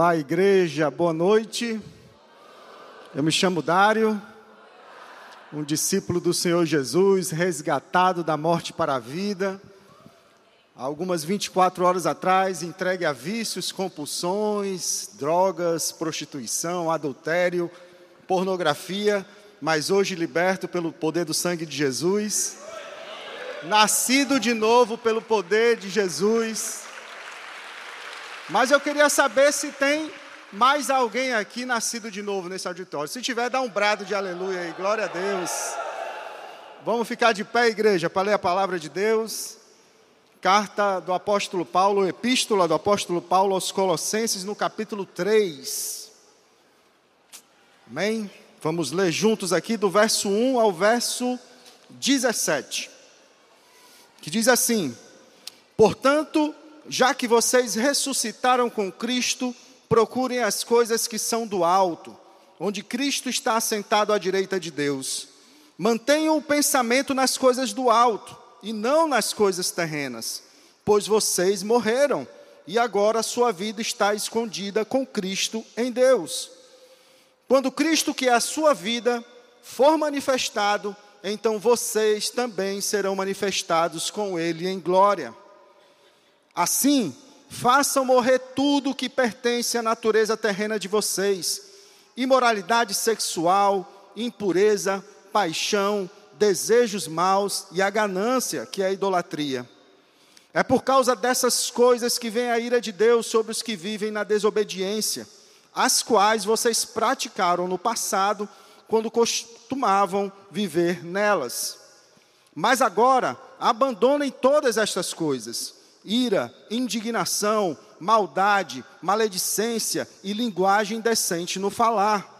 Olá, igreja, boa noite. Eu me chamo Dário, um discípulo do Senhor Jesus, resgatado da morte para a vida. Há algumas 24 horas atrás, entregue a vícios, compulsões, drogas, prostituição, adultério, pornografia, mas hoje liberto pelo poder do sangue de Jesus. Nascido de novo pelo poder de Jesus mas eu queria saber se tem mais alguém aqui nascido de novo nesse auditório. Se tiver, dá um brado de aleluia aí, glória a Deus. Vamos ficar de pé, igreja, para ler a palavra de Deus. Carta do apóstolo Paulo, epístola do apóstolo Paulo aos Colossenses, no capítulo 3. Amém? Vamos ler juntos aqui do verso 1 ao verso 17. Que diz assim: Portanto, já que vocês ressuscitaram com Cristo, procurem as coisas que são do alto, onde Cristo está assentado à direita de Deus. Mantenham o pensamento nas coisas do alto e não nas coisas terrenas, pois vocês morreram e agora a sua vida está escondida com Cristo em Deus. Quando Cristo, que é a sua vida, for manifestado, então vocês também serão manifestados com Ele em glória. Assim, façam morrer tudo que pertence à natureza terrena de vocês: imoralidade sexual, impureza, paixão, desejos maus e a ganância, que é a idolatria. É por causa dessas coisas que vem a ira de Deus sobre os que vivem na desobediência, as quais vocês praticaram no passado, quando costumavam viver nelas. Mas agora, abandonem todas estas coisas ira, indignação, maldade, maledicência e linguagem indecente no falar.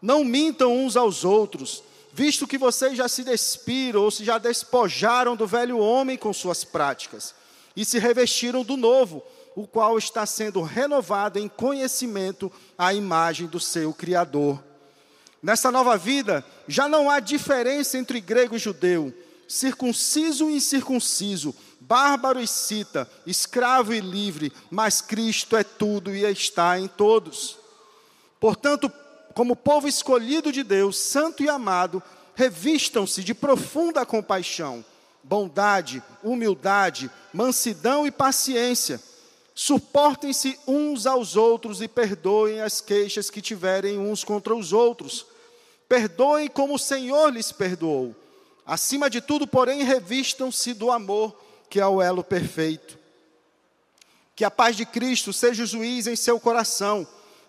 Não mintam uns aos outros, visto que vocês já se despiram ou se já despojaram do velho homem com suas práticas e se revestiram do novo, o qual está sendo renovado em conhecimento à imagem do seu Criador. Nessa nova vida, já não há diferença entre grego e judeu, circunciso e incircunciso, bárbaro e cita, escravo e livre, mas Cristo é tudo e está em todos. Portanto, como povo escolhido de Deus, santo e amado, revistam-se de profunda compaixão, bondade, humildade, mansidão e paciência. Suportem-se uns aos outros e perdoem as queixas que tiverem uns contra os outros. Perdoem como o Senhor lhes perdoou. Acima de tudo, porém, revistam-se do amor que é o elo perfeito. Que a paz de Cristo seja o juiz em seu coração,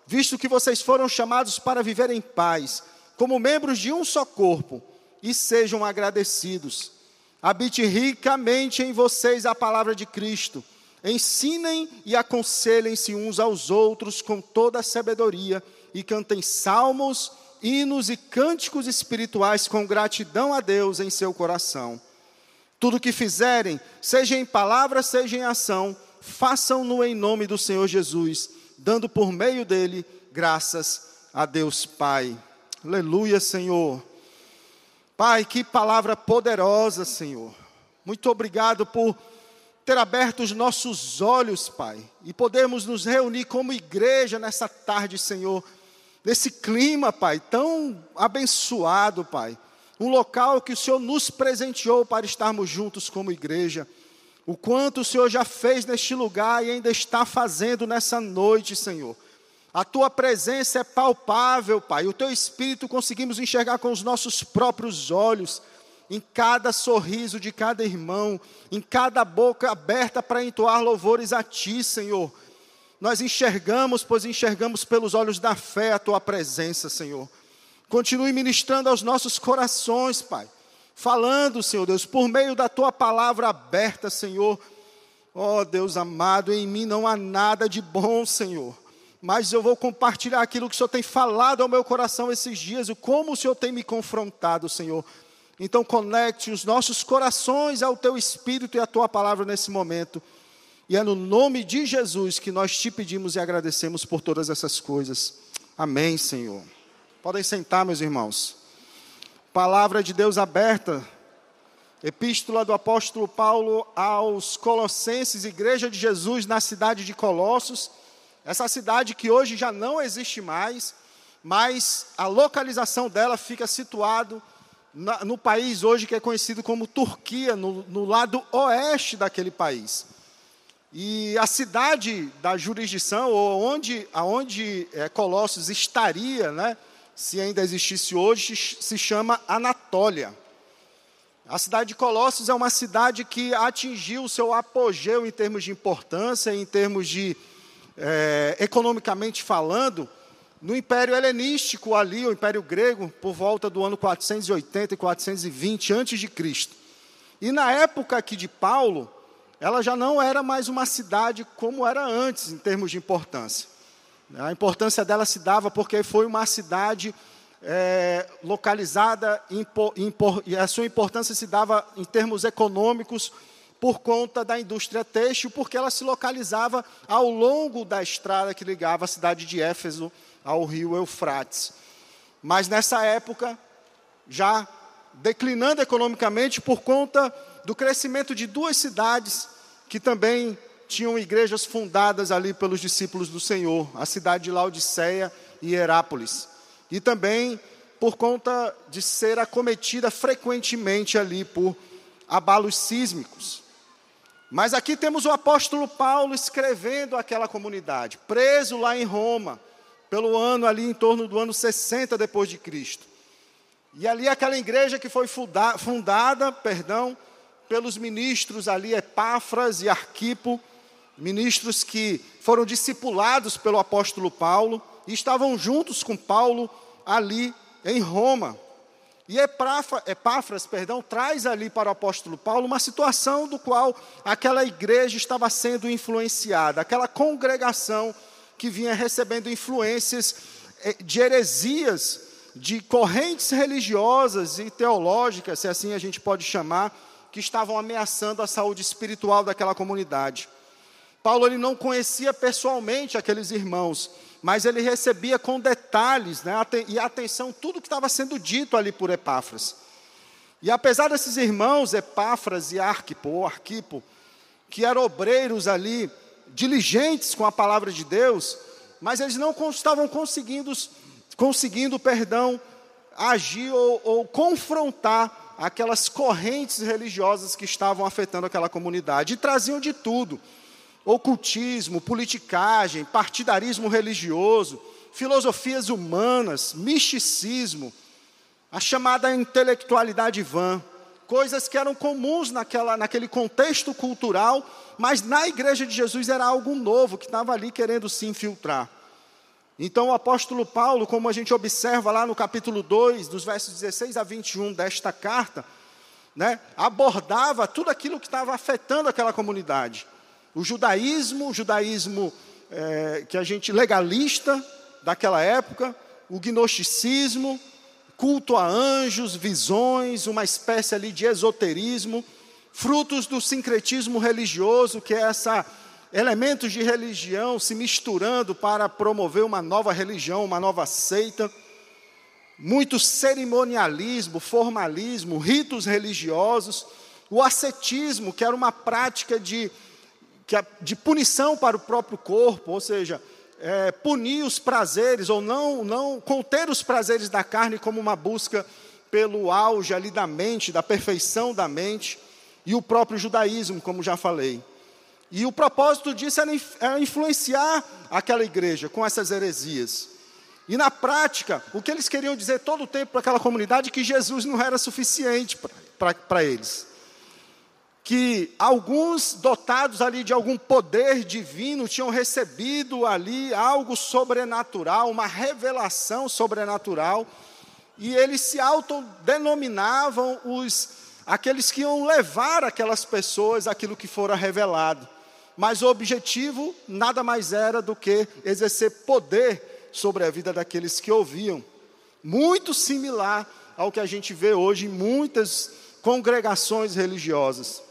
visto que vocês foram chamados para viver em paz, como membros de um só corpo, e sejam agradecidos. Habite ricamente em vocês a palavra de Cristo. Ensinem e aconselhem-se uns aos outros com toda a sabedoria e cantem salmos, hinos e cânticos espirituais com gratidão a Deus em seu coração. Tudo que fizerem, seja em palavra, seja em ação, façam-no em nome do Senhor Jesus, dando por meio dele graças a Deus Pai. Aleluia, Senhor. Pai, que palavra poderosa, Senhor. Muito obrigado por ter aberto os nossos olhos, Pai, e podermos nos reunir como igreja nessa tarde, Senhor, nesse clima, Pai, tão abençoado, Pai um local que o Senhor nos presenteou para estarmos juntos como igreja. O quanto o Senhor já fez neste lugar e ainda está fazendo nessa noite, Senhor. A tua presença é palpável, Pai. O teu espírito conseguimos enxergar com os nossos próprios olhos, em cada sorriso de cada irmão, em cada boca aberta para entoar louvores a ti, Senhor. Nós enxergamos, pois enxergamos pelos olhos da fé a tua presença, Senhor. Continue ministrando aos nossos corações, Pai. Falando, Senhor Deus, por meio da tua palavra aberta, Senhor. Ó oh, Deus amado, em mim não há nada de bom, Senhor. Mas eu vou compartilhar aquilo que o Senhor tem falado ao meu coração esses dias, e como o Senhor tem me confrontado, Senhor. Então conecte os nossos corações ao teu espírito e à tua palavra nesse momento. E é no nome de Jesus que nós te pedimos e agradecemos por todas essas coisas. Amém, Senhor. Podem sentar, meus irmãos. Palavra de Deus aberta. Epístola do apóstolo Paulo aos Colossenses, Igreja de Jesus na cidade de Colossos, essa cidade que hoje já não existe mais, mas a localização dela fica situado no país hoje que é conhecido como Turquia, no, no lado oeste daquele país. E a cidade da jurisdição, ou onde, aonde é, Colossos estaria, né, se ainda existisse hoje, se chama Anatólia. A cidade de Colossos é uma cidade que atingiu o seu apogeu em termos de importância, em termos de, é, economicamente falando, no Império Helenístico ali, o Império Grego, por volta do ano 480 e 420 a.C. E na época aqui de Paulo, ela já não era mais uma cidade como era antes, em termos de importância. A importância dela se dava porque foi uma cidade é, localizada, e a sua importância se dava em termos econômicos por conta da indústria têxtil, porque ela se localizava ao longo da estrada que ligava a cidade de Éfeso ao rio Eufrates. Mas nessa época, já declinando economicamente por conta do crescimento de duas cidades que também tinham igrejas fundadas ali pelos discípulos do Senhor, a cidade de Laodiceia e Herápolis. E também por conta de ser acometida frequentemente ali por abalos sísmicos. Mas aqui temos o apóstolo Paulo escrevendo aquela comunidade, preso lá em Roma, pelo ano ali em torno do ano 60 depois de Cristo. E ali aquela igreja que foi fundada, fundada perdão, pelos ministros ali, Epáfras e Arquipo, ministros que foram discipulados pelo apóstolo Paulo e estavam juntos com Paulo ali em Roma. E Epáfras, perdão, traz ali para o apóstolo Paulo uma situação do qual aquela igreja estava sendo influenciada, aquela congregação que vinha recebendo influências eh, de heresias, de correntes religiosas e teológicas, se assim a gente pode chamar, que estavam ameaçando a saúde espiritual daquela comunidade. Paulo ele não conhecia pessoalmente aqueles irmãos, mas ele recebia com detalhes né, e atenção tudo que estava sendo dito ali por Epáfras. E apesar desses irmãos, Epáfras e Arquipo, ou Arquipo, que eram obreiros ali, diligentes com a palavra de Deus, mas eles não estavam conseguindo, conseguindo perdão, agir ou, ou confrontar aquelas correntes religiosas que estavam afetando aquela comunidade. E traziam de tudo: ocultismo, politicagem, partidarismo religioso, filosofias humanas, misticismo, a chamada intelectualidade vã, coisas que eram comuns naquela, naquele contexto cultural, mas na igreja de Jesus era algo novo que estava ali querendo se infiltrar. Então o apóstolo Paulo, como a gente observa lá no capítulo 2, dos versos 16 a 21 desta carta, né, abordava tudo aquilo que estava afetando aquela comunidade. O judaísmo, o judaísmo é, que a gente legalista daquela época, o gnosticismo, culto a anjos, visões, uma espécie ali de esoterismo, frutos do sincretismo religioso, que é essa elementos de religião se misturando para promover uma nova religião, uma nova seita, muito cerimonialismo, formalismo, ritos religiosos, o ascetismo, que era uma prática de, de punição para o próprio corpo, ou seja, é, punir os prazeres, ou não, não conter os prazeres da carne como uma busca pelo auge ali da mente, da perfeição da mente, e o próprio judaísmo, como já falei. E o propósito disso era influenciar aquela igreja com essas heresias. E na prática, o que eles queriam dizer todo o tempo para aquela comunidade é que Jesus não era suficiente para eles. Que alguns dotados ali de algum poder divino tinham recebido ali algo sobrenatural, uma revelação sobrenatural, e eles se autodenominavam os aqueles que iam levar aquelas pessoas aquilo que fora revelado mas o objetivo nada mais era do que exercer poder sobre a vida daqueles que ouviam. Muito similar ao que a gente vê hoje em muitas congregações religiosas.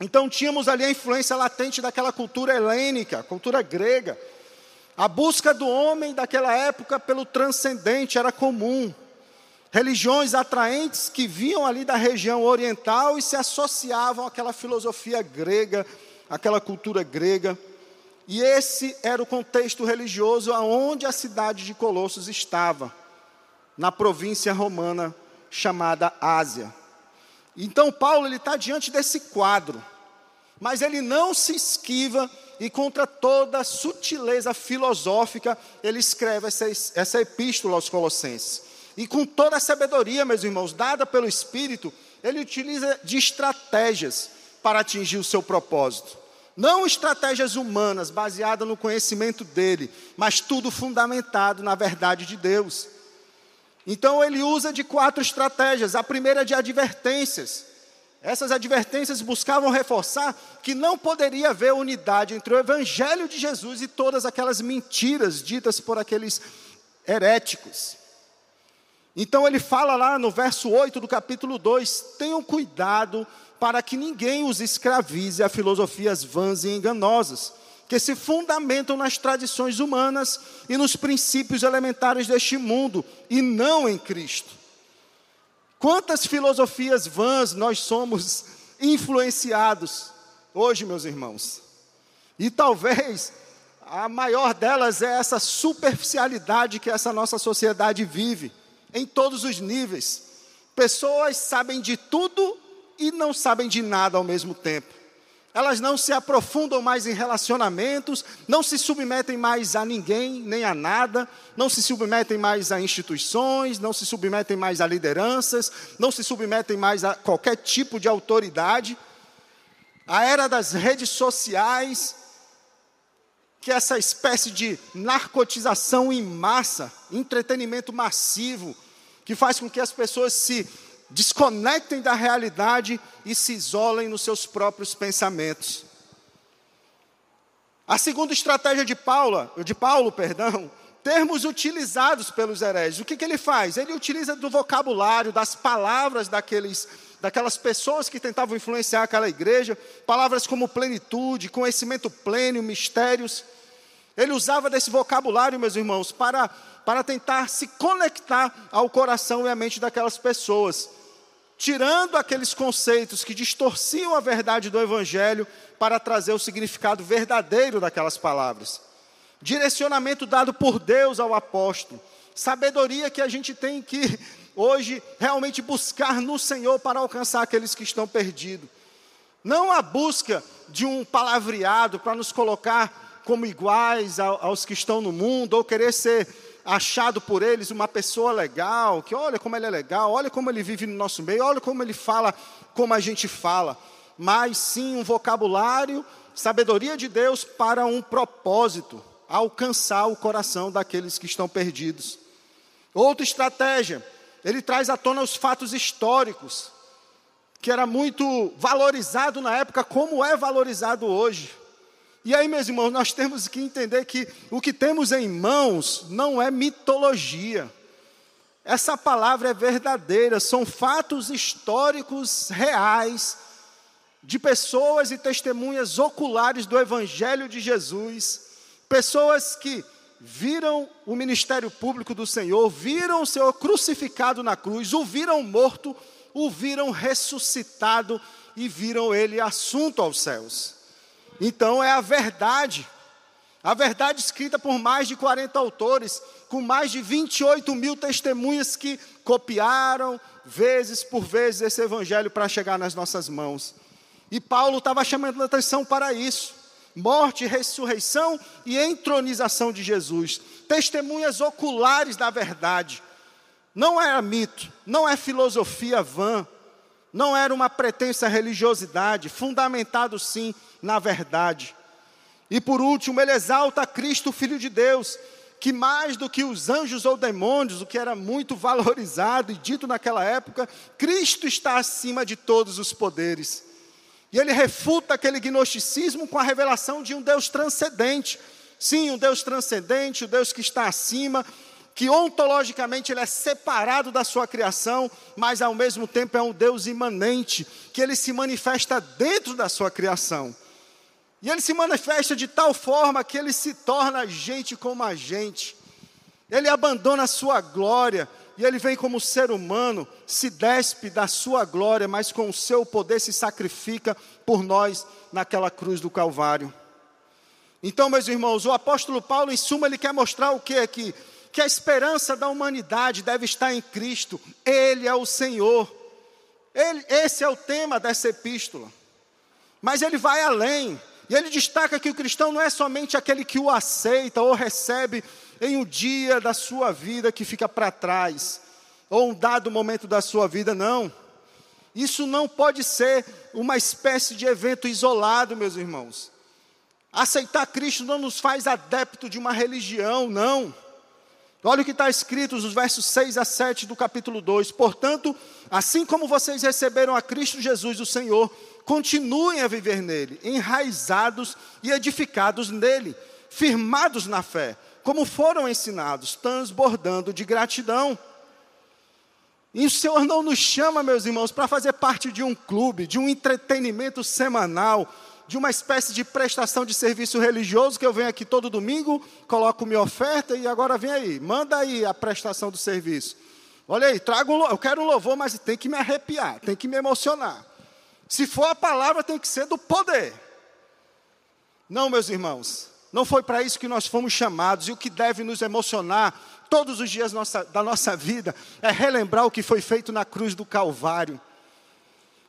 Então tínhamos ali a influência latente daquela cultura helênica, cultura grega. A busca do homem daquela época pelo transcendente era comum. Religiões atraentes que vinham ali da região oriental e se associavam àquela filosofia grega aquela cultura grega. E esse era o contexto religioso aonde a cidade de Colossos estava, na província romana chamada Ásia. Então Paulo ele está diante desse quadro, mas ele não se esquiva e contra toda sutileza filosófica ele escreve essa, essa epístola aos Colossenses. E com toda a sabedoria, meus irmãos, dada pelo Espírito, ele utiliza de estratégias para atingir o seu propósito. Não estratégias humanas baseadas no conhecimento dele, mas tudo fundamentado na verdade de Deus. Então ele usa de quatro estratégias. A primeira é de advertências. Essas advertências buscavam reforçar que não poderia haver unidade entre o evangelho de Jesus e todas aquelas mentiras ditas por aqueles heréticos. Então ele fala lá no verso 8 do capítulo 2: tenham cuidado para que ninguém os escravize a filosofias vãs e enganosas, que se fundamentam nas tradições humanas e nos princípios elementares deste mundo, e não em Cristo. Quantas filosofias vãs nós somos influenciados hoje, meus irmãos? E talvez a maior delas é essa superficialidade que essa nossa sociedade vive, em todos os níveis. Pessoas sabem de tudo e não sabem de nada ao mesmo tempo. Elas não se aprofundam mais em relacionamentos, não se submetem mais a ninguém, nem a nada, não se submetem mais a instituições, não se submetem mais a lideranças, não se submetem mais a qualquer tipo de autoridade. A era das redes sociais, que é essa espécie de narcotização em massa, entretenimento massivo, que faz com que as pessoas se desconectem da realidade e se isolem nos seus próprios pensamentos. A segunda estratégia de Paulo, de Paulo, perdão, termos utilizados pelos hereges. O que, que ele faz? Ele utiliza do vocabulário, das palavras daqueles, daquelas pessoas que tentavam influenciar aquela igreja, palavras como plenitude, conhecimento pleno, mistérios. Ele usava desse vocabulário, meus irmãos, para, para tentar se conectar ao coração e à mente daquelas pessoas tirando aqueles conceitos que distorciam a verdade do Evangelho para trazer o significado verdadeiro daquelas palavras. Direcionamento dado por Deus ao apóstolo. Sabedoria que a gente tem que hoje realmente buscar no Senhor para alcançar aqueles que estão perdidos. Não a busca de um palavreado para nos colocar como iguais aos que estão no mundo, ou querer ser achado por eles uma pessoa legal, que olha como ele é legal, olha como ele vive no nosso meio, olha como ele fala como a gente fala, mas sim um vocabulário, sabedoria de Deus para um propósito, alcançar o coração daqueles que estão perdidos. Outra estratégia, ele traz à tona os fatos históricos, que era muito valorizado na época, como é valorizado hoje. E aí, meus irmãos, nós temos que entender que o que temos em mãos não é mitologia. Essa palavra é verdadeira, são fatos históricos reais, de pessoas e testemunhas oculares do Evangelho de Jesus, pessoas que viram o ministério público do Senhor, viram o Senhor crucificado na cruz, o viram morto, o viram ressuscitado e viram ele assunto aos céus. Então é a verdade. A verdade escrita por mais de 40 autores, com mais de 28 mil testemunhas que copiaram, vezes por vezes, esse evangelho para chegar nas nossas mãos. E Paulo estava chamando a atenção para isso: morte, ressurreição e entronização de Jesus. Testemunhas oculares da verdade. Não era mito, não é filosofia vã, não era uma pretensa religiosidade, fundamentado sim na verdade. E por último, ele exalta Cristo, Filho de Deus, que mais do que os anjos ou demônios, o que era muito valorizado e dito naquela época, Cristo está acima de todos os poderes. E ele refuta aquele gnosticismo com a revelação de um Deus transcendente. Sim, um Deus transcendente, o um Deus que está acima, que ontologicamente ele é separado da sua criação, mas ao mesmo tempo é um Deus imanente, que ele se manifesta dentro da sua criação. E ele se manifesta de tal forma que ele se torna gente como a gente. Ele abandona a sua glória e ele vem como ser humano, se despe da sua glória, mas com o seu poder se sacrifica por nós naquela cruz do Calvário. Então, meus irmãos, o apóstolo Paulo, em suma, ele quer mostrar o que aqui? Que a esperança da humanidade deve estar em Cristo, Ele é o Senhor. Ele, esse é o tema dessa epístola. Mas ele vai além, e ele destaca que o cristão não é somente aquele que o aceita ou recebe em um dia da sua vida que fica para trás, ou um dado momento da sua vida, não. Isso não pode ser uma espécie de evento isolado, meus irmãos. Aceitar Cristo não nos faz adepto de uma religião, não. Olha o que está escrito nos versos 6 a 7 do capítulo 2. Portanto, assim como vocês receberam a Cristo Jesus, o Senhor, continuem a viver nele, enraizados e edificados nele, firmados na fé, como foram ensinados, transbordando de gratidão. E o Senhor não nos chama, meus irmãos, para fazer parte de um clube, de um entretenimento semanal, de uma espécie de prestação de serviço religioso que eu venho aqui todo domingo, coloco minha oferta e agora vem aí, manda aí a prestação do serviço. Olha aí, trago um, eu quero um louvor, mas tem que me arrepiar, tem que me emocionar. Se for a palavra, tem que ser do poder. Não, meus irmãos, não foi para isso que nós fomos chamados, e o que deve nos emocionar todos os dias nossa, da nossa vida é relembrar o que foi feito na cruz do Calvário.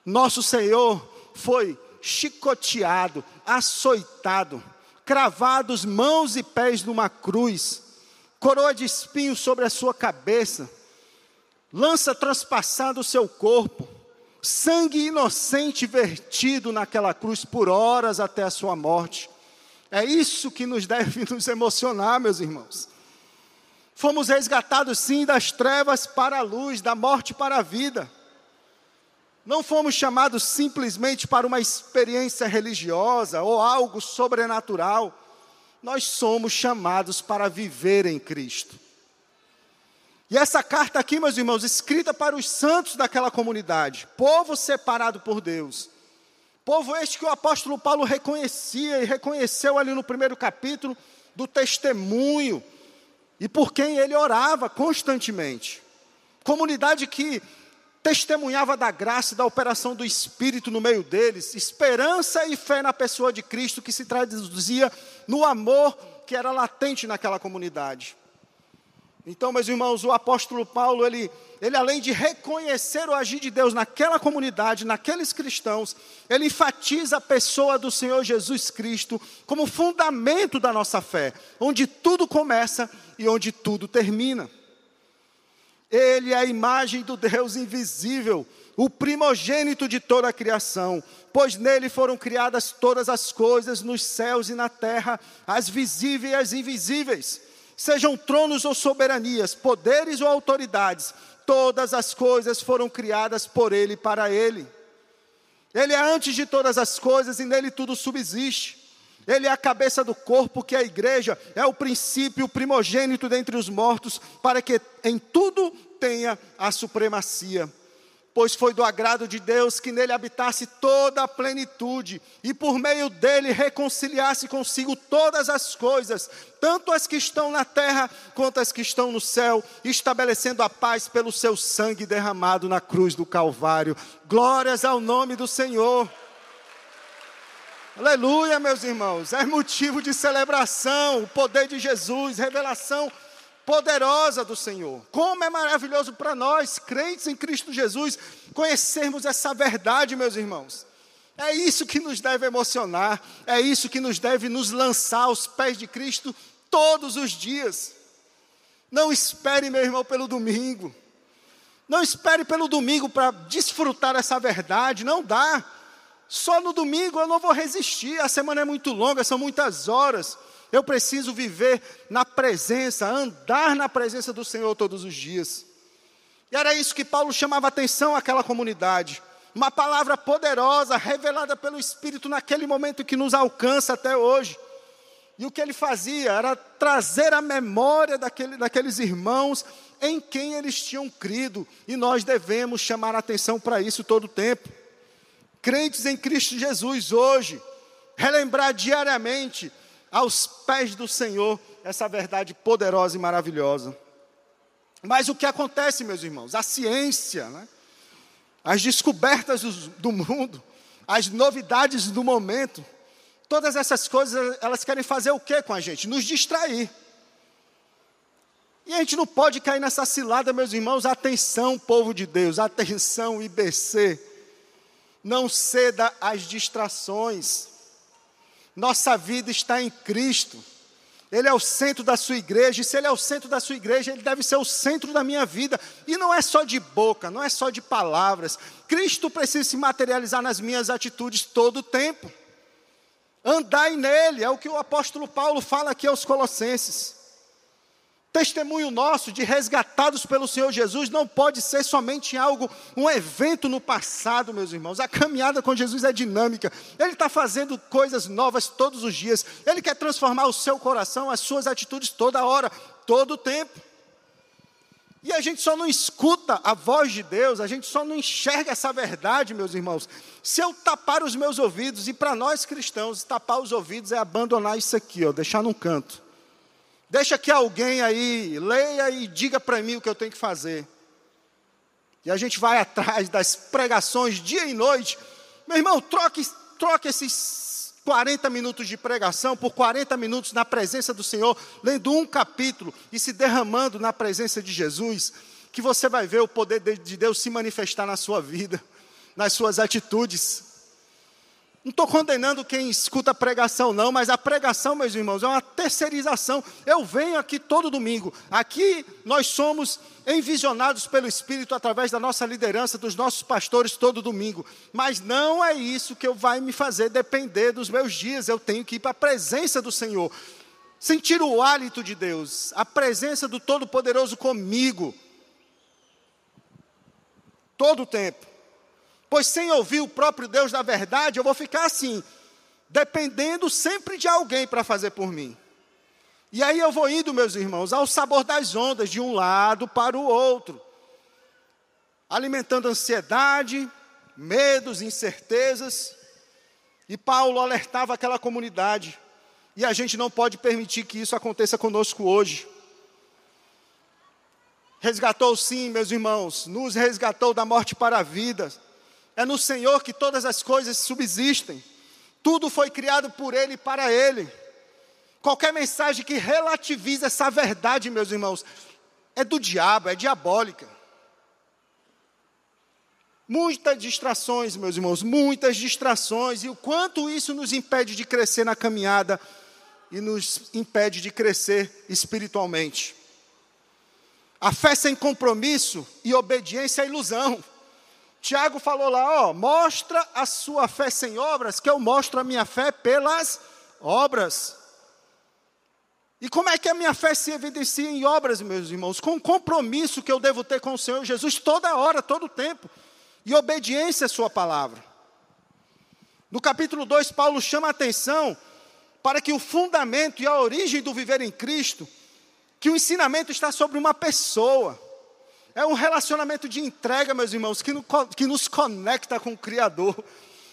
Nosso Senhor foi chicoteado, açoitado, cravados mãos e pés numa cruz, coroa de espinhos sobre a sua cabeça, lança transpassada o seu corpo, sangue inocente vertido naquela cruz por horas até a sua morte. É isso que nos deve nos emocionar, meus irmãos. Fomos resgatados sim das trevas para a luz, da morte para a vida. Não fomos chamados simplesmente para uma experiência religiosa ou algo sobrenatural. Nós somos chamados para viver em Cristo. E essa carta aqui, meus irmãos, escrita para os santos daquela comunidade, povo separado por Deus. Povo este que o apóstolo Paulo reconhecia e reconheceu ali no primeiro capítulo do testemunho e por quem ele orava constantemente. Comunidade que testemunhava da graça e da operação do Espírito no meio deles, esperança e fé na pessoa de Cristo que se traduzia no amor que era latente naquela comunidade. Então, meus irmãos, o apóstolo Paulo, ele, ele além de reconhecer o agir de Deus naquela comunidade, naqueles cristãos, ele enfatiza a pessoa do Senhor Jesus Cristo como fundamento da nossa fé, onde tudo começa e onde tudo termina. Ele é a imagem do Deus invisível, o primogênito de toda a criação, pois nele foram criadas todas as coisas nos céus e na terra, as visíveis e as invisíveis, sejam tronos ou soberanias, poderes ou autoridades, todas as coisas foram criadas por ele e para ele. Ele é antes de todas as coisas e nele tudo subsiste. Ele é a cabeça do corpo, que é a igreja, é o princípio, primogênito dentre os mortos, para que em tudo tenha a supremacia. Pois foi do agrado de Deus que nele habitasse toda a plenitude, e por meio dele reconciliasse consigo todas as coisas, tanto as que estão na terra quanto as que estão no céu, estabelecendo a paz pelo seu sangue derramado na cruz do Calvário. Glórias ao nome do Senhor. Aleluia, meus irmãos. É motivo de celebração o poder de Jesus, revelação poderosa do Senhor. Como é maravilhoso para nós, crentes em Cristo Jesus, conhecermos essa verdade, meus irmãos. É isso que nos deve emocionar, é isso que nos deve nos lançar aos pés de Cristo todos os dias. Não espere, meu irmão, pelo domingo. Não espere pelo domingo para desfrutar essa verdade, não dá. Só no domingo eu não vou resistir, a semana é muito longa, são muitas horas. Eu preciso viver na presença, andar na presença do Senhor todos os dias. E era isso que Paulo chamava atenção àquela comunidade. Uma palavra poderosa, revelada pelo Espírito naquele momento que nos alcança até hoje. E o que ele fazia era trazer a memória daquele, daqueles irmãos em quem eles tinham crido. E nós devemos chamar atenção para isso todo o tempo crentes em Cristo Jesus hoje, relembrar diariamente aos pés do Senhor essa verdade poderosa e maravilhosa. Mas o que acontece, meus irmãos? A ciência, né? as descobertas do, do mundo, as novidades do momento, Todas essas coisas, elas querem fazer o que com a gente? Nos distrair. E a gente não pode cair nessa cilada, meus irmãos. Atenção, povo de Deus, atenção, IBC. Não ceda às distrações. Nossa vida está em Cristo. Ele é o centro da sua igreja, e se ele é o centro da sua igreja, ele deve ser o centro da minha vida. E não é só de boca, não é só de palavras. Cristo precisa se materializar nas minhas atitudes todo o tempo. Andai nele, é o que o apóstolo Paulo fala aqui aos Colossenses. Testemunho nosso de resgatados pelo Senhor Jesus não pode ser somente algo, um evento no passado, meus irmãos. A caminhada com Jesus é dinâmica. Ele está fazendo coisas novas todos os dias. Ele quer transformar o seu coração, as suas atitudes toda hora, todo o tempo. E a gente só não escuta a voz de Deus, a gente só não enxerga essa verdade, meus irmãos. Se eu tapar os meus ouvidos, e para nós cristãos, tapar os ouvidos é abandonar isso aqui, ó, deixar num canto. Deixa que alguém aí leia e diga para mim o que eu tenho que fazer. E a gente vai atrás das pregações dia e noite. Meu irmão, troque, troque esses 40 minutos de pregação por 40 minutos na presença do Senhor, lendo um capítulo e se derramando na presença de Jesus, que você vai ver o poder de Deus se manifestar na sua vida, nas suas atitudes. Não estou condenando quem escuta a pregação, não, mas a pregação, meus irmãos, é uma terceirização. Eu venho aqui todo domingo. Aqui nós somos envisionados pelo Espírito através da nossa liderança, dos nossos pastores todo domingo. Mas não é isso que vai me fazer depender dos meus dias. Eu tenho que ir para a presença do Senhor. Sentir o hálito de Deus, a presença do Todo-Poderoso comigo. Todo o tempo. Pois sem ouvir o próprio Deus da verdade, eu vou ficar assim, dependendo sempre de alguém para fazer por mim. E aí eu vou indo, meus irmãos, ao sabor das ondas, de um lado para o outro, alimentando ansiedade, medos, incertezas. E Paulo alertava aquela comunidade, e a gente não pode permitir que isso aconteça conosco hoje. Resgatou sim, meus irmãos, nos resgatou da morte para a vida é no Senhor que todas as coisas subsistem. Tudo foi criado por Ele e para Ele. Qualquer mensagem que relativiza essa verdade, meus irmãos, é do diabo, é diabólica. Muitas distrações, meus irmãos, muitas distrações, e o quanto isso nos impede de crescer na caminhada e nos impede de crescer espiritualmente. A fé sem compromisso e obediência é ilusão. Tiago falou lá, ó, mostra a sua fé sem obras, que eu mostro a minha fé pelas obras. E como é que a minha fé se evidencia em obras, meus irmãos? Com o compromisso que eu devo ter com o Senhor Jesus toda hora, todo o tempo. E obediência à sua palavra. No capítulo 2, Paulo chama a atenção para que o fundamento e a origem do viver em Cristo, que o ensinamento está sobre uma pessoa. É um relacionamento de entrega, meus irmãos, que, no, que nos conecta com o Criador.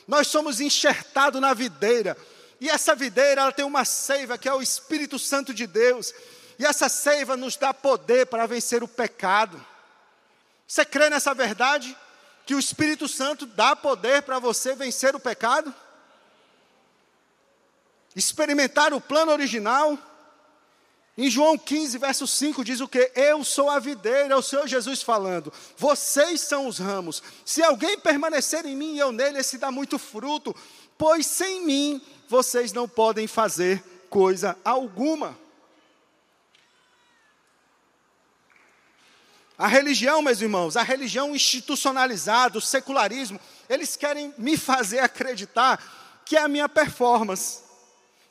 Nós somos enxertados na videira. E essa videira, ela tem uma seiva que é o Espírito Santo de Deus. E essa seiva nos dá poder para vencer o pecado. Você crê nessa verdade? Que o Espírito Santo dá poder para você vencer o pecado? Experimentar o plano original? Em João 15, verso 5, diz o que? Eu sou a videira, é o Senhor Jesus falando. Vocês são os ramos. Se alguém permanecer em mim e eu nele, esse dá muito fruto, pois sem mim vocês não podem fazer coisa alguma. A religião, meus irmãos, a religião institucionalizada, o secularismo, eles querem me fazer acreditar que é a minha performance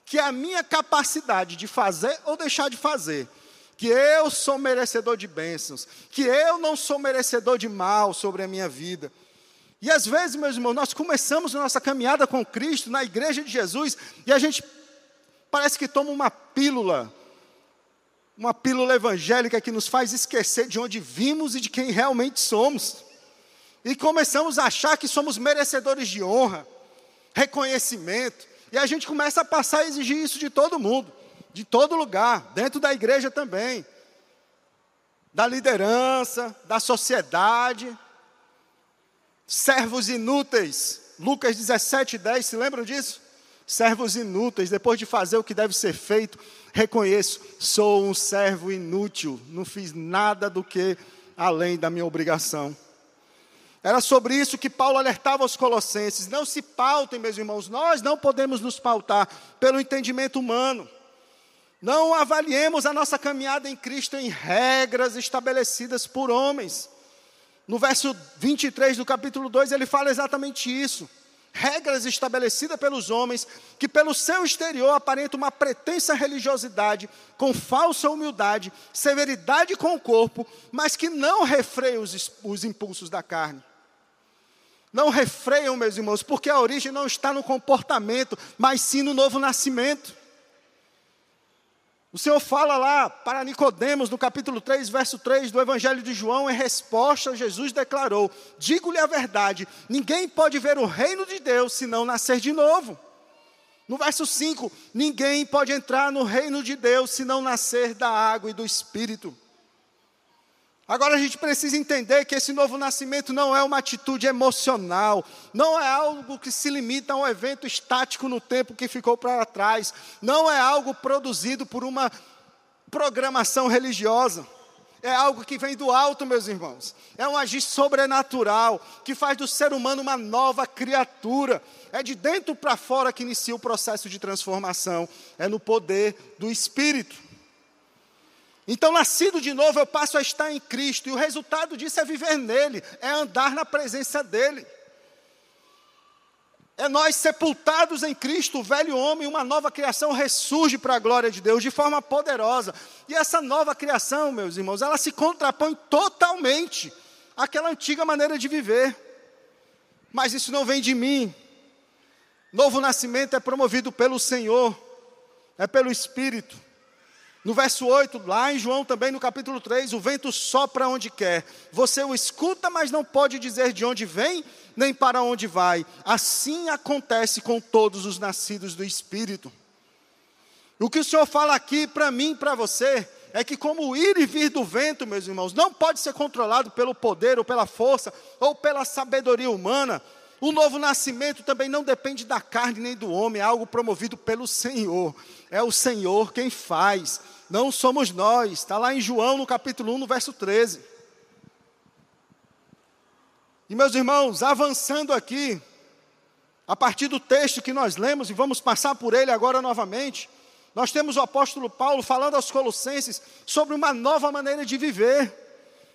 que é a minha capacidade de fazer ou deixar de fazer, que eu sou merecedor de bênçãos, que eu não sou merecedor de mal sobre a minha vida. E às vezes, meus irmãos, nós começamos a nossa caminhada com Cristo na igreja de Jesus e a gente parece que toma uma pílula, uma pílula evangélica que nos faz esquecer de onde vimos e de quem realmente somos. E começamos a achar que somos merecedores de honra, reconhecimento, e a gente começa a passar a exigir isso de todo mundo, de todo lugar, dentro da igreja também, da liderança, da sociedade. Servos inúteis, Lucas 17, 10, se lembram disso? servos inúteis, depois de fazer o que deve ser feito, reconheço, sou um servo inútil, não fiz nada do que além da minha obrigação. Era sobre isso que Paulo alertava aos Colossenses: não se pautem, meus irmãos, nós não podemos nos pautar pelo entendimento humano. Não avaliemos a nossa caminhada em Cristo em regras estabelecidas por homens. No verso 23 do capítulo 2, ele fala exatamente isso regras estabelecidas pelos homens, que pelo seu exterior aparenta uma pretensa religiosidade, com falsa humildade, severidade com o corpo, mas que não refreiam os, os impulsos da carne. Não refreiam, meus irmãos, porque a origem não está no comportamento, mas sim no novo nascimento. O Senhor fala lá para Nicodemos, no capítulo 3, verso 3 do Evangelho de João, em resposta, Jesus declarou: Digo-lhe a verdade, ninguém pode ver o reino de Deus se não nascer de novo. No verso 5, ninguém pode entrar no reino de Deus se não nascer da água e do Espírito. Agora a gente precisa entender que esse novo nascimento não é uma atitude emocional, não é algo que se limita a um evento estático no tempo que ficou para trás, não é algo produzido por uma programação religiosa. É algo que vem do alto, meus irmãos. É um agir sobrenatural que faz do ser humano uma nova criatura. É de dentro para fora que inicia o processo de transformação. É no poder do Espírito. Então, nascido de novo, eu passo a estar em Cristo, e o resultado disso é viver nele, é andar na presença dele. É nós sepultados em Cristo, o velho homem, uma nova criação ressurge para a glória de Deus de forma poderosa. E essa nova criação, meus irmãos, ela se contrapõe totalmente àquela antiga maneira de viver. Mas isso não vem de mim. Novo nascimento é promovido pelo Senhor, é pelo Espírito. No verso 8, lá em João também, no capítulo 3, o vento sopra onde quer. Você o escuta, mas não pode dizer de onde vem, nem para onde vai. Assim acontece com todos os nascidos do Espírito. O que o Senhor fala aqui para mim e para você é que, como o ir e vir do vento, meus irmãos, não pode ser controlado pelo poder, ou pela força, ou pela sabedoria humana. O novo nascimento também não depende da carne nem do homem, é algo promovido pelo Senhor. É o Senhor quem faz não somos nós. Está lá em João, no capítulo 1, no verso 13. E meus irmãos, avançando aqui, a partir do texto que nós lemos, e vamos passar por ele agora novamente, nós temos o apóstolo Paulo falando aos Colossenses sobre uma nova maneira de viver.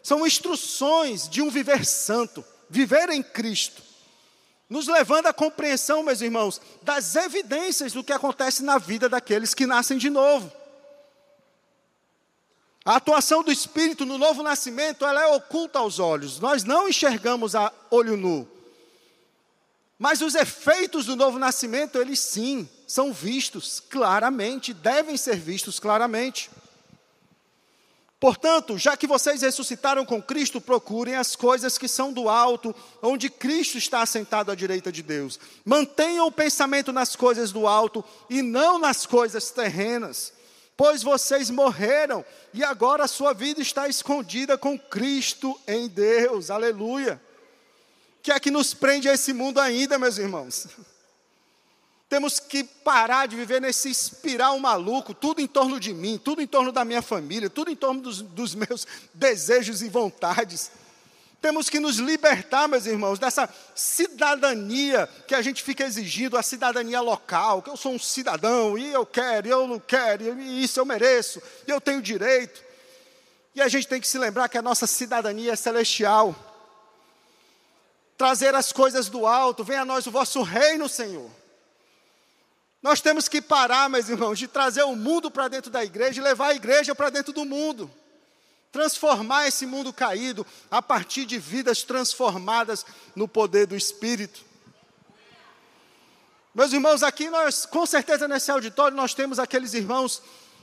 São instruções de um viver santo, viver em Cristo. Nos levando à compreensão, meus irmãos, das evidências do que acontece na vida daqueles que nascem de novo. A atuação do Espírito no novo nascimento, ela é oculta aos olhos. Nós não enxergamos a olho nu. Mas os efeitos do novo nascimento, eles sim, são vistos claramente, devem ser vistos claramente. Portanto, já que vocês ressuscitaram com Cristo, procurem as coisas que são do alto, onde Cristo está assentado à direita de Deus. Mantenham o pensamento nas coisas do alto e não nas coisas terrenas pois vocês morreram e agora a sua vida está escondida com Cristo em Deus. Aleluia. Que é que nos prende a esse mundo ainda, meus irmãos? Temos que parar de viver nesse espiral maluco, tudo em torno de mim, tudo em torno da minha família, tudo em torno dos, dos meus desejos e vontades. Temos que nos libertar, meus irmãos, dessa cidadania que a gente fica exigindo, a cidadania local, que eu sou um cidadão e eu quero, e eu não quero, e isso eu mereço, e eu tenho direito. E a gente tem que se lembrar que a nossa cidadania é celestial. Trazer as coisas do alto, venha a nós o vosso reino, Senhor. Nós temos que parar, meus irmãos, de trazer o mundo para dentro da igreja e levar a igreja para dentro do mundo transformar esse mundo caído a partir de vidas transformadas no poder do Espírito. Meus irmãos, aqui nós, com certeza nesse auditório, nós temos aqueles irmãos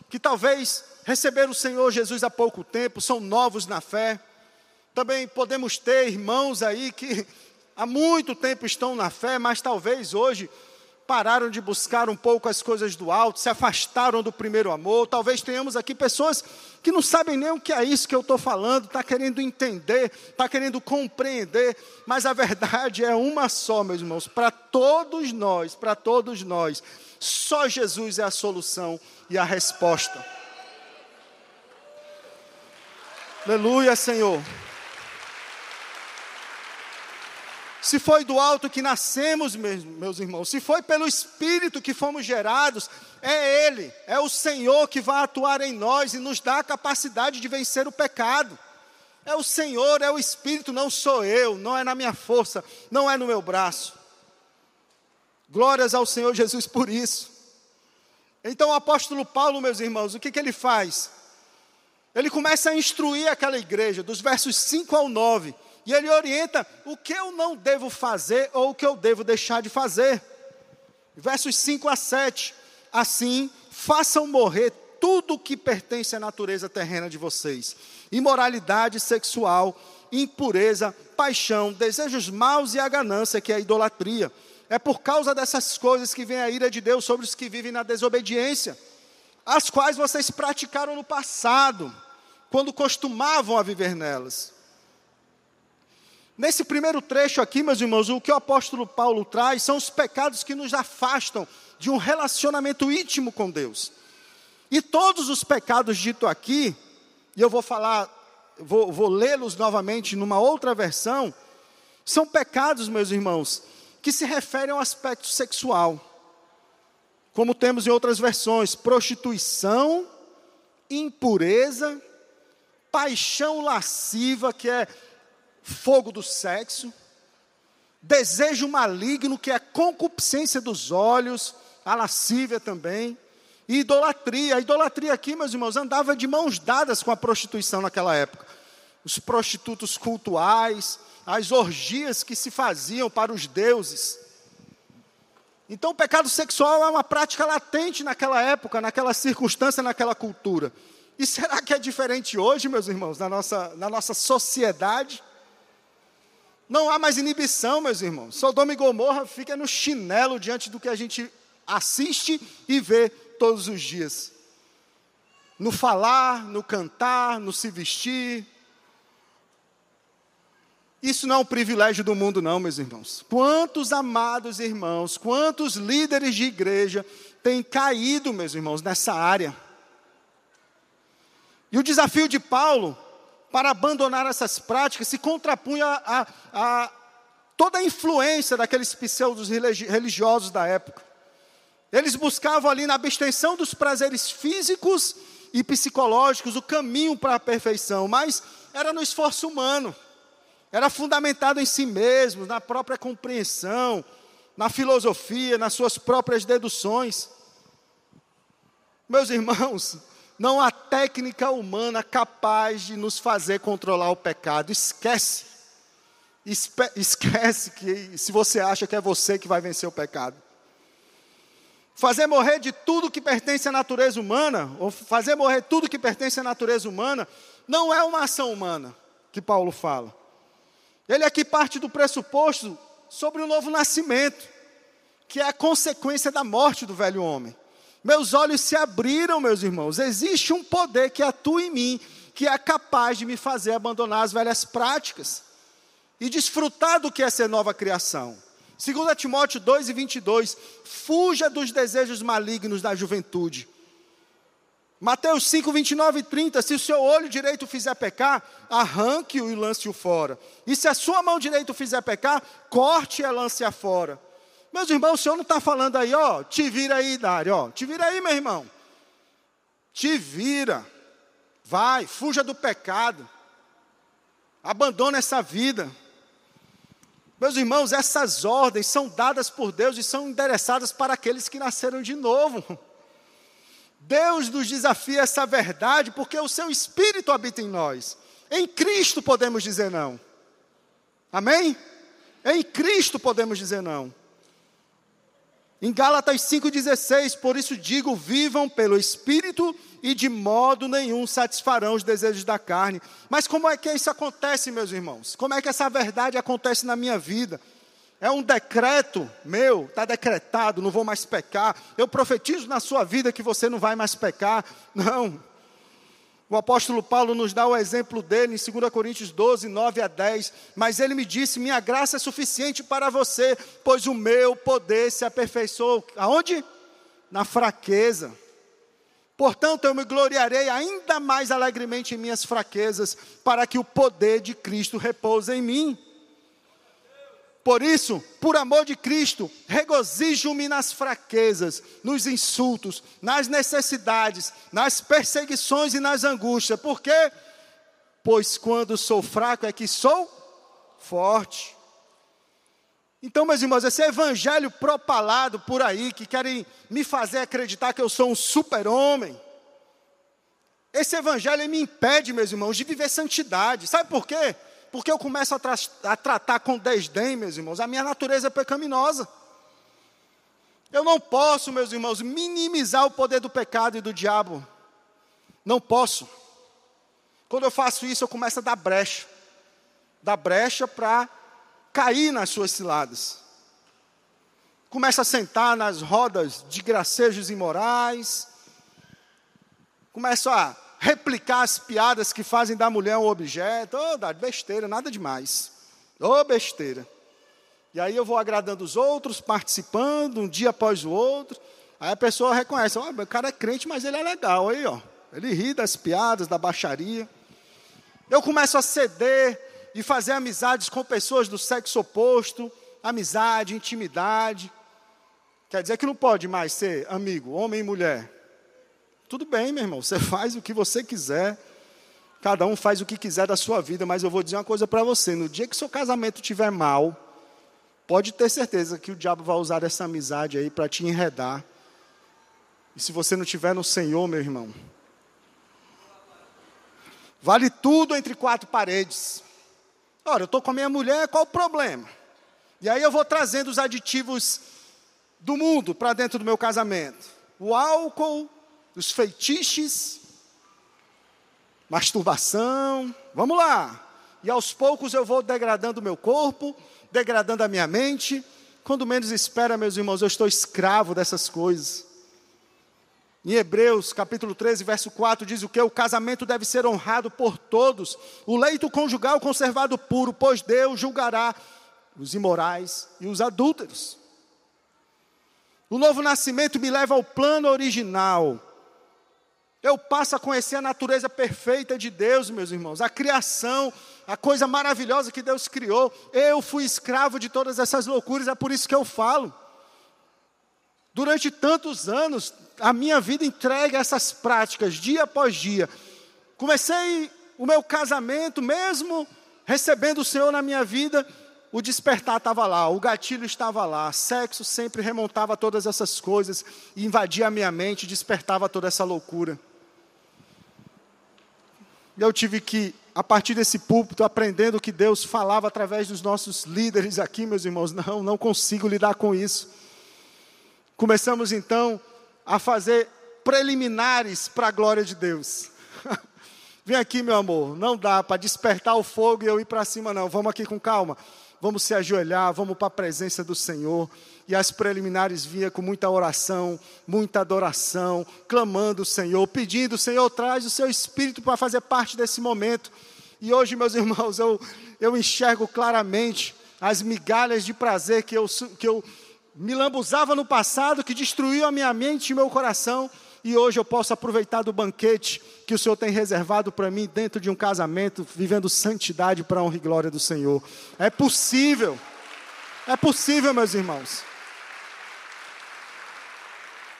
que talvez receberam o Senhor Jesus há pouco tempo, são novos na fé. Também podemos ter irmãos aí que há muito tempo estão na fé, mas talvez hoje pararam de buscar um pouco as coisas do alto, se afastaram do primeiro amor. Talvez tenhamos aqui pessoas que não sabem nem o que é isso que eu estou falando, está querendo entender, está querendo compreender, mas a verdade é uma só, meus irmãos, para todos nós, para todos nós, só Jesus é a solução e a resposta. Aleluia, Senhor. Se foi do alto que nascemos, meus irmãos, se foi pelo Espírito que fomos gerados, é Ele, é o Senhor que vai atuar em nós e nos dá a capacidade de vencer o pecado. É o Senhor, é o Espírito, não sou eu, não é na minha força, não é no meu braço. Glórias ao Senhor Jesus por isso. Então o apóstolo Paulo, meus irmãos, o que, que ele faz? Ele começa a instruir aquela igreja, dos versos 5 ao 9 e ele orienta o que eu não devo fazer ou o que eu devo deixar de fazer. Versos 5 a 7. Assim, façam morrer tudo o que pertence à natureza terrena de vocês: imoralidade sexual, impureza, paixão, desejos maus e a ganância, que é a idolatria. É por causa dessas coisas que vem a ira de Deus sobre os que vivem na desobediência, as quais vocês praticaram no passado, quando costumavam a viver nelas. Nesse primeiro trecho aqui, meus irmãos, o que o apóstolo Paulo traz são os pecados que nos afastam de um relacionamento íntimo com Deus. E todos os pecados ditos aqui, e eu vou falar, vou, vou lê-los novamente numa outra versão, são pecados, meus irmãos, que se referem ao aspecto sexual. Como temos em outras versões, prostituição, impureza, paixão lasciva, que é fogo do sexo, desejo maligno, que é concupiscência dos olhos, a lascívia também, e idolatria. A idolatria aqui, meus irmãos, andava de mãos dadas com a prostituição naquela época. Os prostitutos cultuais, as orgias que se faziam para os deuses. Então, o pecado sexual é uma prática latente naquela época, naquela circunstância, naquela cultura. E será que é diferente hoje, meus irmãos, na nossa, na nossa sociedade? Não há mais inibição, meus irmãos. Sodoma e Gomorra fica no chinelo diante do que a gente assiste e vê todos os dias. No falar, no cantar, no se vestir. Isso não é um privilégio do mundo, não, meus irmãos. Quantos amados irmãos, quantos líderes de igreja têm caído, meus irmãos, nessa área? E o desafio de Paulo para abandonar essas práticas se contrapunha a, a, toda a influência daqueles pseudos religiosos da época. Eles buscavam ali na abstenção dos prazeres físicos e psicológicos o caminho para a perfeição, mas era no esforço humano, era fundamentado em si mesmo, na própria compreensão, na filosofia, nas suas próprias deduções. Meus irmãos, não há técnica humana capaz de nos fazer controlar o pecado. Esquece. Espe esquece que se você acha que é você que vai vencer o pecado. Fazer morrer de tudo que pertence à natureza humana, ou fazer morrer tudo que pertence à natureza humana, não é uma ação humana que Paulo fala. Ele aqui parte do pressuposto sobre o novo nascimento, que é a consequência da morte do velho homem. Meus olhos se abriram, meus irmãos. Existe um poder que atua em mim, que é capaz de me fazer abandonar as velhas práticas e desfrutar do que é ser nova criação. Segundo Timóteo 2 e 22, fuja dos desejos malignos da juventude. Mateus 5, 29 e 30, se o seu olho direito fizer pecar, arranque-o e lance-o fora. E se a sua mão direita fizer pecar, corte e lance-a fora. Meus irmãos, o Senhor não está falando aí, ó, te vira aí, Dário, ó, te vira aí, meu irmão. Te vira. Vai, fuja do pecado. Abandona essa vida. Meus irmãos, essas ordens são dadas por Deus e são endereçadas para aqueles que nasceram de novo. Deus nos desafia essa verdade porque o seu Espírito habita em nós. Em Cristo podemos dizer não. Amém? Em Cristo podemos dizer não. Em Gálatas 5,16, por isso digo: vivam pelo Espírito e de modo nenhum satisfarão os desejos da carne. Mas como é que isso acontece, meus irmãos? Como é que essa verdade acontece na minha vida? é um decreto meu, está decretado, não vou mais pecar. Eu profetizo na sua vida que você não vai mais pecar. Não. O apóstolo Paulo nos dá o exemplo dele em 2 Coríntios 12, 9 a 10. Mas ele me disse: Minha graça é suficiente para você, pois o meu poder se aperfeiçoou. Aonde? Na fraqueza. Portanto, eu me gloriarei ainda mais alegremente em minhas fraquezas, para que o poder de Cristo repouse em mim. Por isso, por amor de Cristo, regozijo-me nas fraquezas, nos insultos, nas necessidades, nas perseguições e nas angústias. Por quê? Pois quando sou fraco é que sou forte. Então, meus irmãos, esse evangelho propalado por aí, que querem me fazer acreditar que eu sou um super-homem, esse evangelho me impede, meus irmãos, de viver santidade. Sabe por quê? Porque eu começo a, tra a tratar com desdém, meus irmãos, a minha natureza é pecaminosa. Eu não posso, meus irmãos, minimizar o poder do pecado e do diabo. Não posso. Quando eu faço isso, eu começo a dar brecha. Dar brecha para cair nas suas ciladas. Começa a sentar nas rodas de gracejos imorais. Começo a replicar as piadas que fazem da mulher um objeto. Ô, oh, besteira, nada demais. Ô, oh, besteira. E aí eu vou agradando os outros, participando, um dia após o outro. Aí a pessoa reconhece, oh, o cara é crente, mas ele é legal, aí, ó. Ele ri das piadas, da baixaria. Eu começo a ceder e fazer amizades com pessoas do sexo oposto, amizade, intimidade. Quer dizer que não pode mais ser amigo, homem e mulher. Tudo bem, meu irmão, você faz o que você quiser. Cada um faz o que quiser da sua vida, mas eu vou dizer uma coisa para você: no dia que seu casamento estiver mal, pode ter certeza que o diabo vai usar essa amizade aí para te enredar. E se você não estiver no Senhor, meu irmão, vale tudo entre quatro paredes. Ora, eu estou com a minha mulher, qual o problema? E aí eu vou trazendo os aditivos do mundo para dentro do meu casamento: o álcool, os feitiços, masturbação, vamos lá. E aos poucos eu vou degradando o meu corpo, degradando a minha mente. Quando menos espera, meus irmãos, eu estou escravo dessas coisas. Em Hebreus, capítulo 13, verso 4, diz o que? O casamento deve ser honrado por todos, o leito conjugal conservado puro, pois Deus julgará os imorais e os adúlteros. O novo nascimento me leva ao plano original, eu passo a conhecer a natureza perfeita de Deus, meus irmãos, a criação, a coisa maravilhosa que Deus criou. Eu fui escravo de todas essas loucuras, é por isso que eu falo. Durante tantos anos, a minha vida entrega essas práticas, dia após dia. Comecei o meu casamento, mesmo recebendo o Senhor na minha vida, o despertar estava lá, o gatilho estava lá, sexo sempre remontava todas essas coisas, invadia a minha mente, despertava toda essa loucura. Eu tive que, a partir desse púlpito, aprendendo que Deus falava através dos nossos líderes aqui, meus irmãos. Não, não consigo lidar com isso. Começamos então a fazer preliminares para a glória de Deus. Vem aqui, meu amor. Não dá para despertar o fogo e eu ir para cima, não. Vamos aqui com calma. Vamos se ajoelhar, vamos para a presença do Senhor e as preliminares vinha com muita oração, muita adoração, clamando o Senhor, pedindo, Senhor, traz o seu espírito para fazer parte desse momento. E hoje, meus irmãos, eu, eu enxergo claramente as migalhas de prazer que eu, que eu me lambuzava no passado, que destruiu a minha mente e meu coração, e hoje eu posso aproveitar do banquete que o Senhor tem reservado para mim dentro de um casamento, vivendo santidade para a honra e glória do Senhor. É possível, é possível, meus irmãos.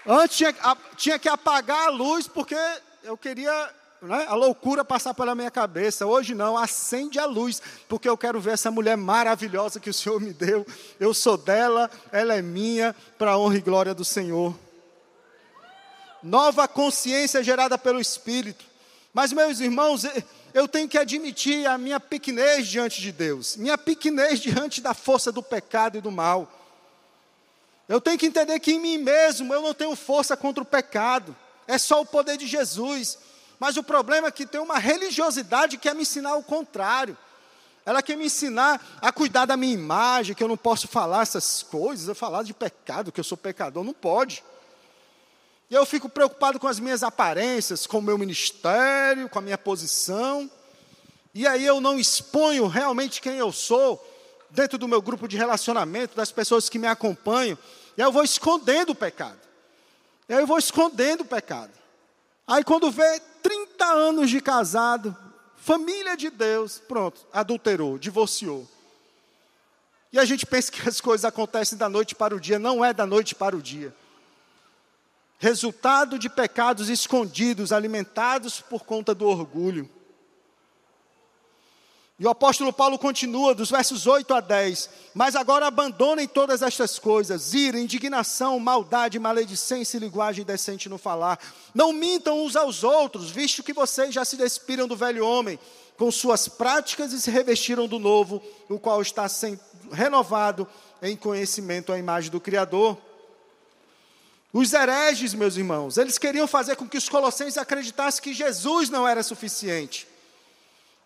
Antes tinha, tinha que apagar a luz porque eu queria né, a loucura passar pela minha cabeça. Hoje não, acende a luz, porque eu quero ver essa mulher maravilhosa que o Senhor me deu. Eu sou dela, ela é minha, para a honra e glória do Senhor. Nova consciência gerada pelo Espírito. Mas, meus irmãos, eu tenho que admitir a minha pequenez diante de Deus, minha pequenez diante da força do pecado e do mal. Eu tenho que entender que em mim mesmo eu não tenho força contra o pecado. É só o poder de Jesus. Mas o problema é que tem uma religiosidade que quer me ensinar o contrário. Ela quer me ensinar a cuidar da minha imagem, que eu não posso falar essas coisas, falar de pecado, que eu sou pecador, não pode. E eu fico preocupado com as minhas aparências, com o meu ministério, com a minha posição. E aí eu não exponho realmente quem eu sou dentro do meu grupo de relacionamento, das pessoas que me acompanham. E aí eu vou escondendo o pecado. E aí eu vou escondendo o pecado. Aí quando vê 30 anos de casado, família de Deus, pronto, adulterou, divorciou. E a gente pensa que as coisas acontecem da noite para o dia, não é da noite para o dia. Resultado de pecados escondidos, alimentados por conta do orgulho. E o apóstolo Paulo continua, dos versos 8 a 10. Mas agora abandonem todas estas coisas: ira, indignação, maldade, maledicência e linguagem decente no falar. Não mintam uns aos outros, visto que vocês já se despiram do velho homem, com suas práticas e se revestiram do novo, o qual está sendo renovado em conhecimento à imagem do Criador. Os hereges, meus irmãos, eles queriam fazer com que os colossenses acreditassem que Jesus não era suficiente.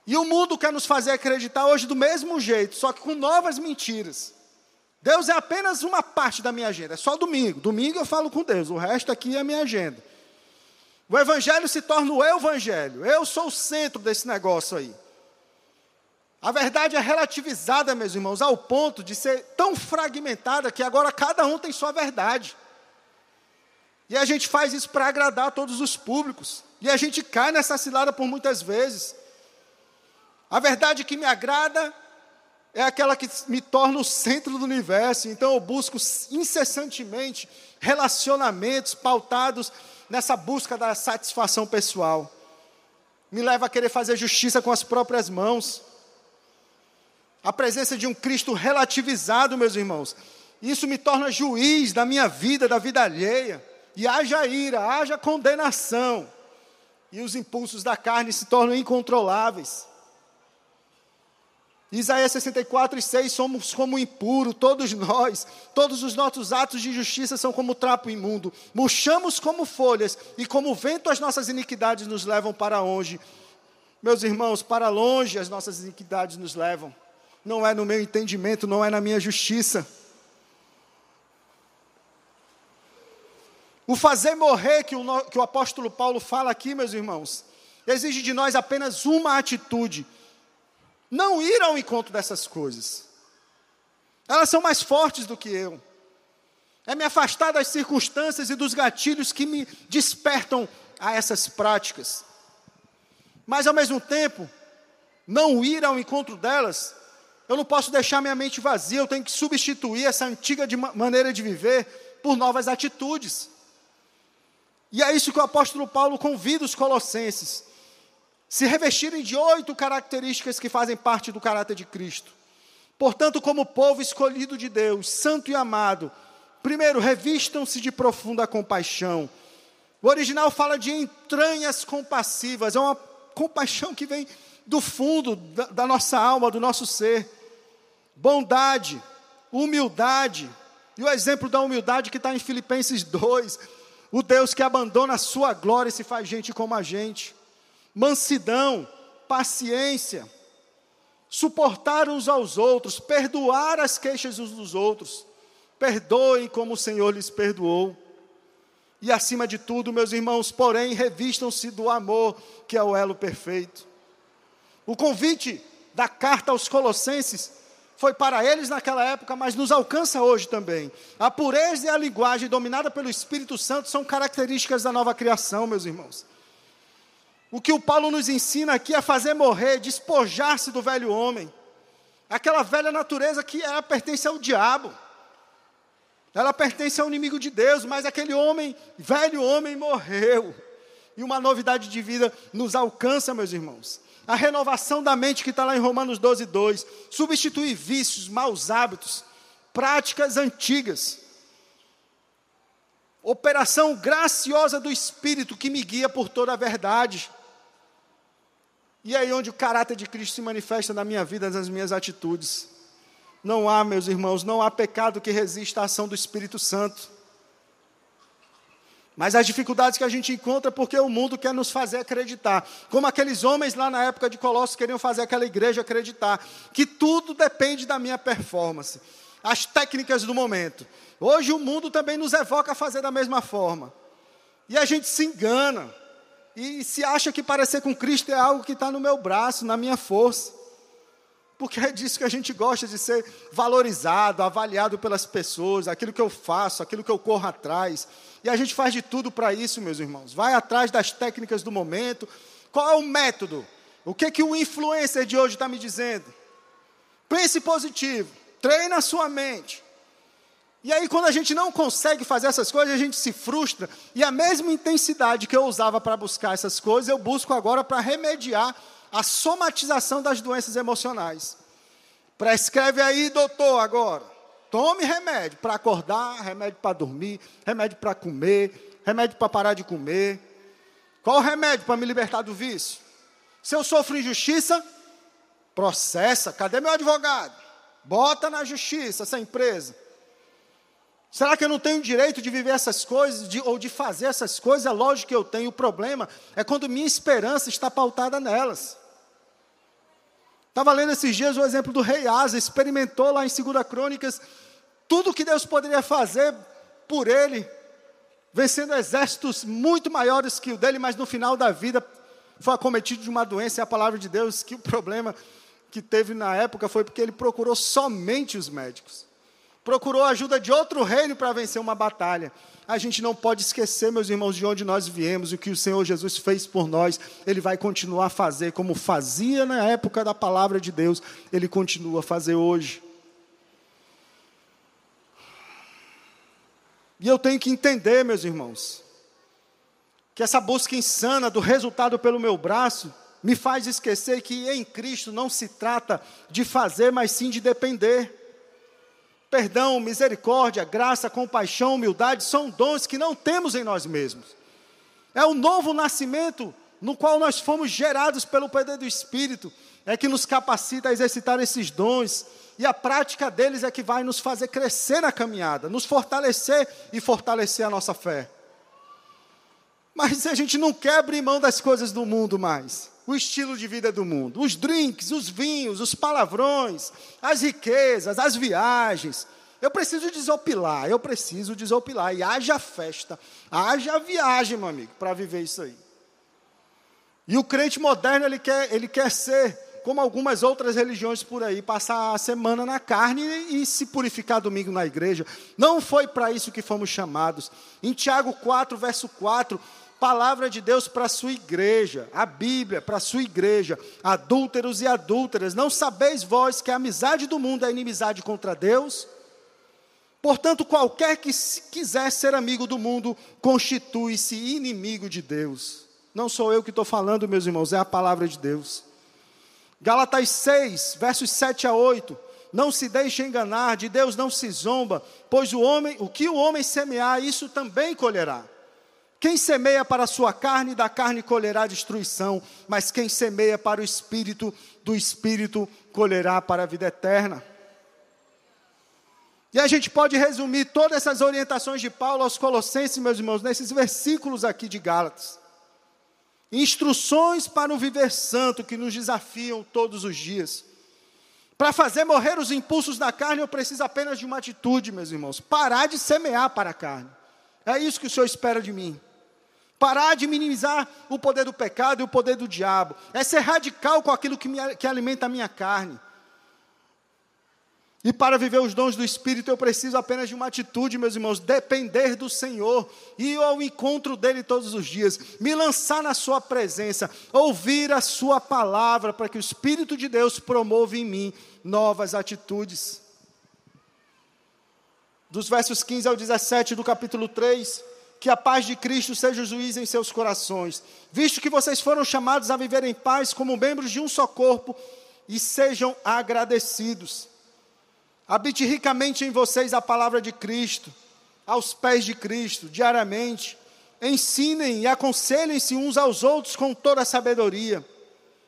E o mundo quer nos fazer acreditar hoje do mesmo jeito, só que com novas mentiras. Deus é apenas uma parte da minha agenda, é só domingo. Domingo eu falo com Deus, o resto aqui é a minha agenda. O evangelho se torna o evangelho. Eu sou o centro desse negócio aí. A verdade é relativizada, meus irmãos, ao ponto de ser tão fragmentada que agora cada um tem sua verdade. E a gente faz isso para agradar todos os públicos. E a gente cai nessa cilada por muitas vezes. A verdade que me agrada é aquela que me torna o centro do universo. Então eu busco incessantemente relacionamentos pautados nessa busca da satisfação pessoal. Me leva a querer fazer justiça com as próprias mãos. A presença de um Cristo relativizado, meus irmãos. Isso me torna juiz da minha vida, da vida alheia. E haja ira, haja condenação. E os impulsos da carne se tornam incontroláveis. Isaías 64 e 6, somos como impuro, todos nós, todos os nossos atos de justiça são como trapo imundo, murchamos como folhas, e como vento as nossas iniquidades nos levam para longe. Meus irmãos, para longe as nossas iniquidades nos levam, não é no meu entendimento, não é na minha justiça. O fazer morrer que o, que o apóstolo Paulo fala aqui, meus irmãos, exige de nós apenas uma atitude não ir ao encontro dessas coisas. Elas são mais fortes do que eu. É me afastar das circunstâncias e dos gatilhos que me despertam a essas práticas. Mas ao mesmo tempo, não ir ao encontro delas, eu não posso deixar minha mente vazia, eu tenho que substituir essa antiga de maneira de viver por novas atitudes. E é isso que o apóstolo Paulo convida os colossenses se revestirem de oito características que fazem parte do caráter de Cristo. Portanto, como povo escolhido de Deus, santo e amado, primeiro, revistam-se de profunda compaixão. O original fala de entranhas compassivas, é uma compaixão que vem do fundo da, da nossa alma, do nosso ser. Bondade, humildade, e o exemplo da humildade que está em Filipenses 2, o Deus que abandona a sua glória e se faz gente como a gente mansidão, paciência, suportar uns aos outros, perdoar as queixas uns dos outros. Perdoem como o Senhor lhes perdoou. E acima de tudo, meus irmãos, porém, revistam-se do amor, que é o elo perfeito. O convite da carta aos Colossenses foi para eles naquela época, mas nos alcança hoje também. A pureza e a linguagem dominada pelo Espírito Santo são características da nova criação, meus irmãos. O que o Paulo nos ensina aqui é fazer morrer, despojar-se do velho homem. Aquela velha natureza que ela pertence ao diabo. Ela pertence ao inimigo de Deus, mas aquele homem, velho homem, morreu. E uma novidade de vida nos alcança, meus irmãos. A renovação da mente que está lá em Romanos 12, 2. Substituir vícios, maus hábitos, práticas antigas. Operação graciosa do Espírito que me guia por toda a verdade. E aí onde o caráter de Cristo se manifesta na minha vida, nas minhas atitudes. Não há, meus irmãos, não há pecado que resista à ação do Espírito Santo. Mas as dificuldades que a gente encontra é porque o mundo quer nos fazer acreditar. Como aqueles homens lá na época de Colossos queriam fazer aquela igreja acreditar que tudo depende da minha performance. As técnicas do momento. Hoje o mundo também nos evoca a fazer da mesma forma. E a gente se engana. E se acha que parecer com Cristo é algo que está no meu braço, na minha força. Porque é disso que a gente gosta de ser valorizado, avaliado pelas pessoas, aquilo que eu faço, aquilo que eu corro atrás. E a gente faz de tudo para isso, meus irmãos. Vai atrás das técnicas do momento. Qual é o método? O que que o influencer de hoje está me dizendo? Pense positivo. Treine a sua mente. E aí, quando a gente não consegue fazer essas coisas, a gente se frustra. E a mesma intensidade que eu usava para buscar essas coisas, eu busco agora para remediar a somatização das doenças emocionais. Prescreve aí, doutor, agora. Tome remédio para acordar, remédio para dormir, remédio para comer, remédio para parar de comer. Qual o remédio para me libertar do vício? Se eu sofro injustiça, processa. Cadê meu advogado? Bota na justiça essa empresa. Será que eu não tenho direito de viver essas coisas de, ou de fazer essas coisas? É lógico que eu tenho. O problema é quando minha esperança está pautada nelas. Estava lendo esses dias o exemplo do rei Asa, experimentou lá em 2 Crônicas tudo que Deus poderia fazer por ele, vencendo exércitos muito maiores que o dele, mas no final da vida foi acometido de uma doença, e a palavra de Deus que o problema que teve na época foi porque ele procurou somente os médicos. Procurou a ajuda de outro reino para vencer uma batalha a gente não pode esquecer, meus irmãos, de onde nós viemos, o que o Senhor Jesus fez por nós, Ele vai continuar a fazer, como fazia na época da palavra de Deus, Ele continua a fazer hoje. E eu tenho que entender, meus irmãos, que essa busca insana do resultado pelo meu braço me faz esquecer que em Cristo não se trata de fazer, mas sim de depender. Perdão, misericórdia, graça, compaixão, humildade são dons que não temos em nós mesmos. É o novo nascimento no qual nós fomos gerados pelo poder do Espírito, é que nos capacita a exercitar esses dons, e a prática deles é que vai nos fazer crescer na caminhada, nos fortalecer e fortalecer a nossa fé. Mas a gente não quer abrir mão das coisas do mundo mais o estilo de vida do mundo, os drinks, os vinhos, os palavrões, as riquezas, as viagens. Eu preciso desopilar, eu preciso desopilar. E haja festa, haja viagem, meu amigo, para viver isso aí. E o crente moderno, ele quer, ele quer ser como algumas outras religiões por aí, passar a semana na carne e, e se purificar domingo na igreja. Não foi para isso que fomos chamados. Em Tiago 4, verso 4, palavra de Deus para a sua igreja, a Bíblia para a sua igreja, adúlteros e adúlteras, não sabeis vós que a amizade do mundo é inimizade contra Deus? Portanto, qualquer que quiser ser amigo do mundo, constitui-se inimigo de Deus. Não sou eu que estou falando, meus irmãos, é a palavra de Deus. Galatas 6, versos 7 a 8. Não se deixe enganar, de Deus não se zomba, pois o homem, o que o homem semear, isso também colherá. Quem semeia para a sua carne, da carne colherá destruição, mas quem semeia para o espírito, do espírito colherá para a vida eterna. E a gente pode resumir todas essas orientações de Paulo aos Colossenses, meus irmãos, nesses versículos aqui de Gálatas. Instruções para o viver santo que nos desafiam todos os dias. Para fazer morrer os impulsos da carne, eu preciso apenas de uma atitude, meus irmãos: parar de semear para a carne. É isso que o Senhor espera de mim. Parar de minimizar o poder do pecado e o poder do diabo. É ser radical com aquilo que, me, que alimenta a minha carne. E para viver os dons do Espírito, eu preciso apenas de uma atitude, meus irmãos, depender do Senhor, ir ao encontro dEle todos os dias, me lançar na Sua presença, ouvir a Sua palavra, para que o Espírito de Deus promova em mim novas atitudes. Dos versos 15 ao 17 do capítulo 3, que a paz de Cristo seja o juiz em seus corações, visto que vocês foram chamados a viver em paz como membros de um só corpo, e sejam agradecidos. Habite ricamente em vocês a palavra de Cristo, aos pés de Cristo, diariamente. Ensinem e aconselhem-se uns aos outros com toda a sabedoria.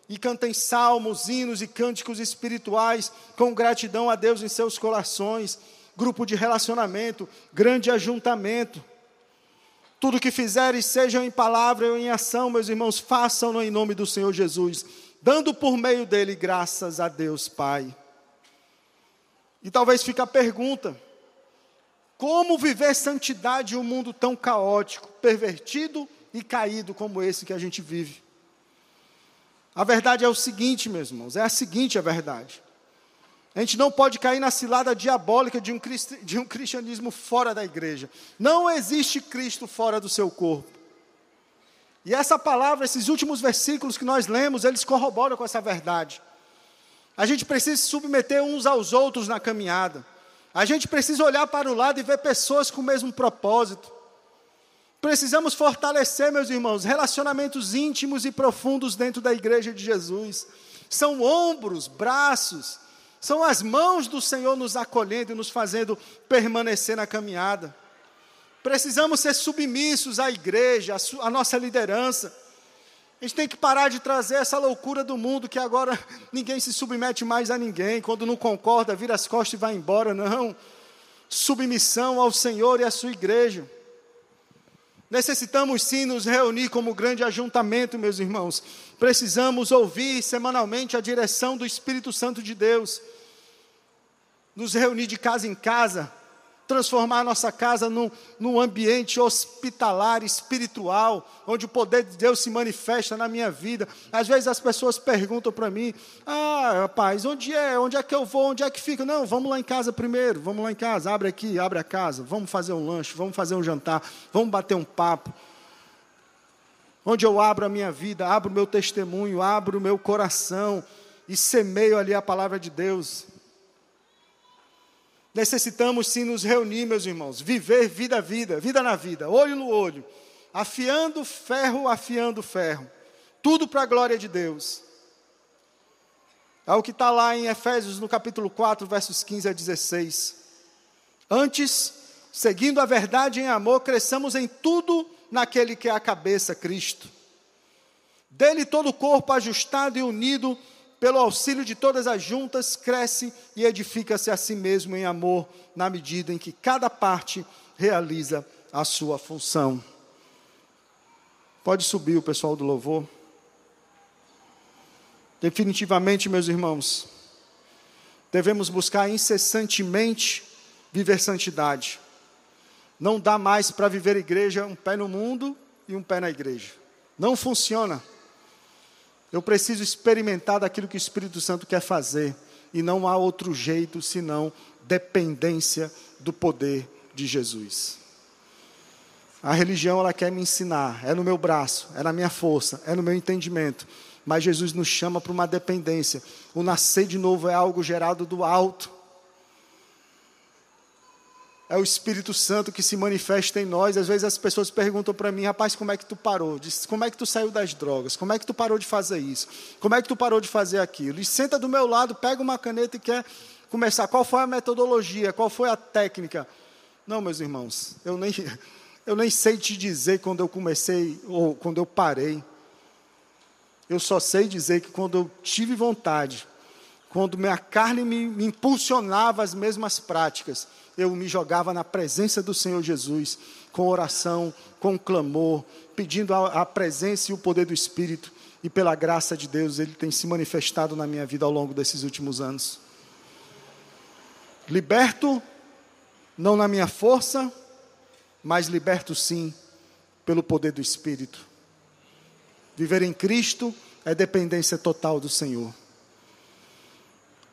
E cantem salmos, hinos e cânticos espirituais com gratidão a Deus em seus corações. Grupo de relacionamento, grande ajuntamento Tudo que fizeres, sejam em palavra ou em ação, meus irmãos, façam-no em nome do Senhor Jesus, dando por meio dele graças a Deus Pai. E talvez fique a pergunta: como viver santidade em um mundo tão caótico, pervertido e caído como esse que a gente vive? A verdade é o seguinte, meus irmãos, é a seguinte a verdade. A gente não pode cair na cilada diabólica de um, de um cristianismo fora da igreja. Não existe Cristo fora do seu corpo. E essa palavra, esses últimos versículos que nós lemos, eles corroboram com essa verdade. A gente precisa se submeter uns aos outros na caminhada. A gente precisa olhar para o lado e ver pessoas com o mesmo propósito. Precisamos fortalecer, meus irmãos, relacionamentos íntimos e profundos dentro da igreja de Jesus. São ombros, braços, são as mãos do Senhor nos acolhendo e nos fazendo permanecer na caminhada. Precisamos ser submissos à igreja, à, nossa liderança. A gente tem que parar de trazer essa loucura do mundo que agora ninguém se submete mais a ninguém. Quando não concorda, vira as costas e vai embora. Não. Submissão ao Senhor e à sua igreja. Necessitamos sim nos reunir como grande ajuntamento, meus irmãos. Precisamos ouvir semanalmente a direção do Espírito Santo de Deus nos reunir de casa em casa, transformar a nossa casa num, num ambiente hospitalar, espiritual, onde o poder de Deus se manifesta na minha vida. Às vezes as pessoas perguntam para mim: Ah, rapaz, onde é? Onde é que eu vou? Onde é que fica? Não, vamos lá em casa primeiro, vamos lá em casa, abre aqui, abre a casa, vamos fazer um lanche, vamos fazer um jantar, vamos bater um papo. Onde eu abro a minha vida, abro o meu testemunho, abro o meu coração e semeio ali a palavra de Deus. Necessitamos sim nos reunir, meus irmãos, viver vida a vida, vida na vida, olho no olho, afiando ferro, afiando ferro, tudo para a glória de Deus. É o que está lá em Efésios, no capítulo 4, versos 15 a 16. Antes, seguindo a verdade em amor, cresçamos em tudo naquele que é a cabeça, Cristo. Dele todo o corpo ajustado e unido pelo auxílio de todas as juntas, cresce e edifica-se a si mesmo em amor, na medida em que cada parte realiza a sua função. Pode subir o pessoal do louvor. Definitivamente, meus irmãos, devemos buscar incessantemente viver santidade. Não dá mais para viver igreja um pé no mundo e um pé na igreja. Não funciona. Eu preciso experimentar daquilo que o Espírito Santo quer fazer. E não há outro jeito senão dependência do poder de Jesus. A religião ela quer me ensinar, é no meu braço, é na minha força, é no meu entendimento. Mas Jesus nos chama para uma dependência. O nascer de novo é algo gerado do alto é o Espírito Santo que se manifesta em nós. Às vezes as pessoas perguntam para mim, rapaz, como é que tu parou? Diz, como é que tu saiu das drogas? Como é que tu parou de fazer isso? Como é que tu parou de fazer aquilo? E senta do meu lado, pega uma caneta e quer começar. Qual foi a metodologia? Qual foi a técnica? Não, meus irmãos, eu nem, eu nem sei te dizer quando eu comecei ou quando eu parei. Eu só sei dizer que quando eu tive vontade, quando minha carne me, me impulsionava as mesmas práticas, eu me jogava na presença do Senhor Jesus, com oração, com clamor, pedindo a, a, presença e o poder do Espírito, e pela graça de Deus, Ele tem se manifestado na minha vida ao longo desses últimos anos. Liberto, não na minha força, mas liberto sim, pelo poder do Espírito. Viver em Cristo é dependência total do Senhor.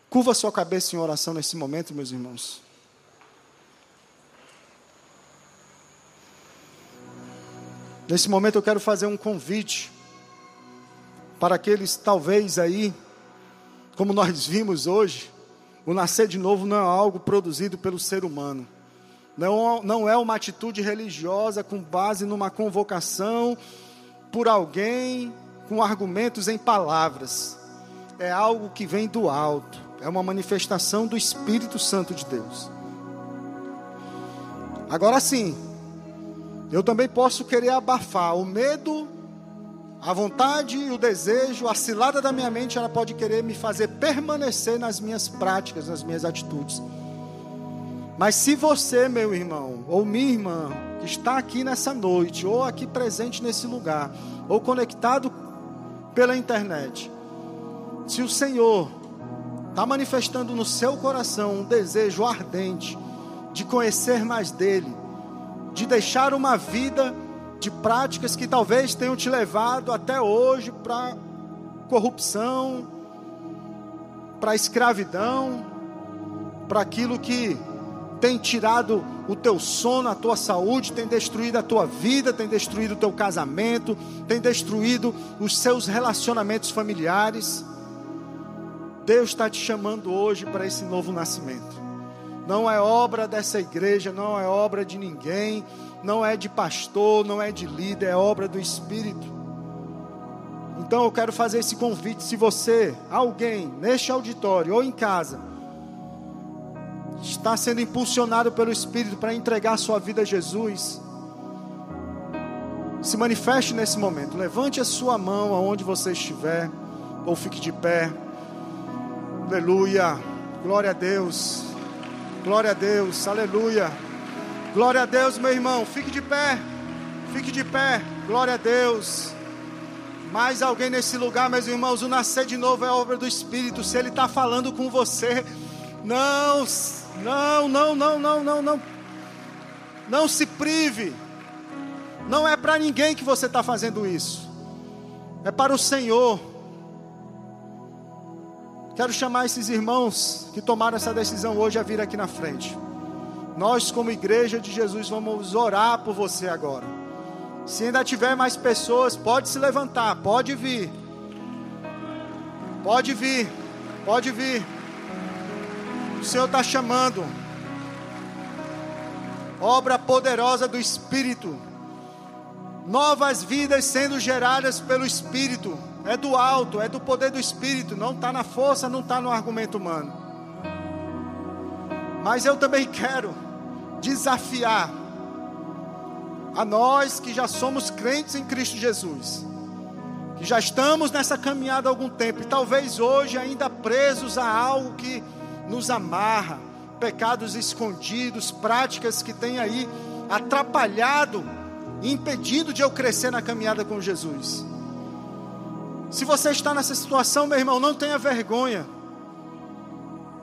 Curva sua cabeça em oração nesse momento, meus irmãos. Nesse momento eu quero fazer um convite para aqueles talvez aí, como nós vimos hoje, o nascer de novo não é algo produzido pelo ser humano. Não, não é uma atitude religiosa com base numa convocação por alguém com argumentos em palavras. É algo que vem do alto. É uma manifestação do Espírito Santo de Deus. Agora sim, eu também posso querer abafar o medo, a vontade e o desejo, a cilada da minha mente, ela pode querer me fazer permanecer nas minhas práticas, nas minhas atitudes. Mas se você, meu irmão, ou minha irmã, que está aqui nessa noite, ou aqui presente nesse lugar, ou conectado pela internet, se o Senhor está manifestando no seu coração um desejo ardente de conhecer mais dele, de deixar uma vida de práticas que talvez tenham te levado até hoje para corrupção, para escravidão, para aquilo que tem tirado o teu sono, a tua saúde, tem destruído a tua vida, tem destruído o teu casamento, tem destruído os seus relacionamentos familiares. Deus está te chamando hoje para esse novo nascimento. Não é obra dessa igreja, não é obra de ninguém, não é de pastor, não é de líder, é obra do Espírito. Então eu quero fazer esse convite. Se você, alguém, neste auditório ou em casa, está sendo impulsionado pelo Espírito para entregar sua vida a Jesus, se manifeste nesse momento. Levante a sua mão aonde você estiver, ou fique de pé. Aleluia. Glória a Deus. Glória a Deus. Aleluia. Glória a Deus, meu irmão. Fique de pé. Fique de pé. Glória a Deus. Mais alguém nesse lugar, meus irmãos. O nascer de novo é obra do Espírito. Se Ele está falando com você, não não, não, não, não, não, não. Não se prive. Não é para ninguém que você está fazendo isso. É para o Senhor. Quero chamar esses irmãos que tomaram essa decisão hoje a vir aqui na frente. Nós, como igreja de Jesus, vamos orar por você agora. Se ainda tiver mais pessoas, pode se levantar, pode vir. Pode vir, pode vir. O Senhor está chamando. Obra poderosa do Espírito. Novas vidas sendo geradas pelo Espírito. É do alto, é do poder do Espírito. Não está na força, não está no argumento humano. Mas eu também quero desafiar a nós que já somos crentes em Cristo Jesus, que já estamos nessa caminhada há algum tempo e talvez hoje ainda presos a algo que nos amarra, pecados escondidos, práticas que têm aí atrapalhado impedido de eu crescer na caminhada com Jesus. Se você está nessa situação, meu irmão, não tenha vergonha.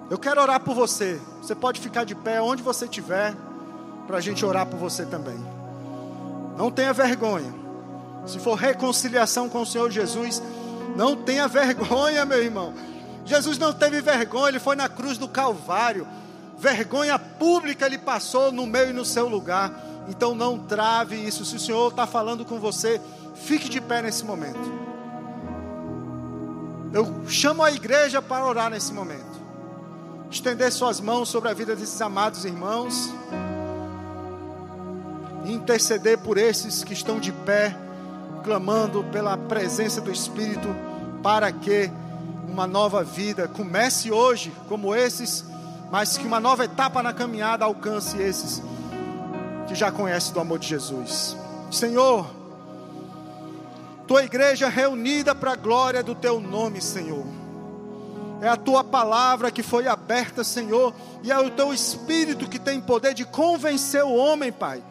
Eu quero orar por você. Você pode ficar de pé onde você estiver, para a gente orar por você também. Não tenha vergonha. Se for reconciliação com o Senhor Jesus, não tenha vergonha, meu irmão. Jesus não teve vergonha, ele foi na cruz do Calvário. Vergonha pública ele passou no meu e no seu lugar. Então não trave isso. Se o Senhor está falando com você, fique de pé nesse momento. Eu chamo a igreja para orar nesse momento. Estender suas mãos sobre a vida desses amados irmãos. Interceder por esses que estão de pé, clamando pela presença do Espírito, para que uma nova vida. Comece hoje como esses, mas que uma nova etapa na caminhada alcance esses que já conhecem do amor de Jesus. Senhor, tua igreja reunida para a glória do teu nome, Senhor. É a tua palavra que foi aberta, Senhor, e é o teu espírito que tem poder de convencer o homem, Pai,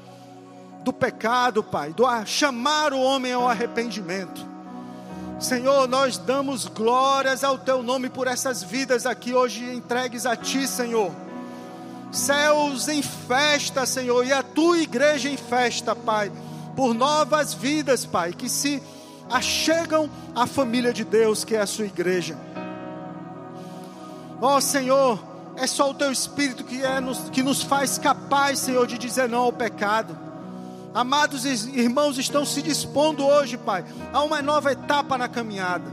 do pecado, Pai, do chamar o homem ao arrependimento. Senhor, nós damos glórias ao Teu nome por essas vidas aqui hoje entregues a Ti, Senhor. Céus em festa, Senhor, e a Tua igreja em festa, Pai, por novas vidas, Pai, que se achegam à família de Deus, que é a Sua igreja. Ó oh, Senhor, é só o Teu Espírito que, é nos, que nos faz capaz, Senhor, de dizer não ao pecado. Amados irmãos, estão se dispondo hoje, Pai, a uma nova etapa na caminhada,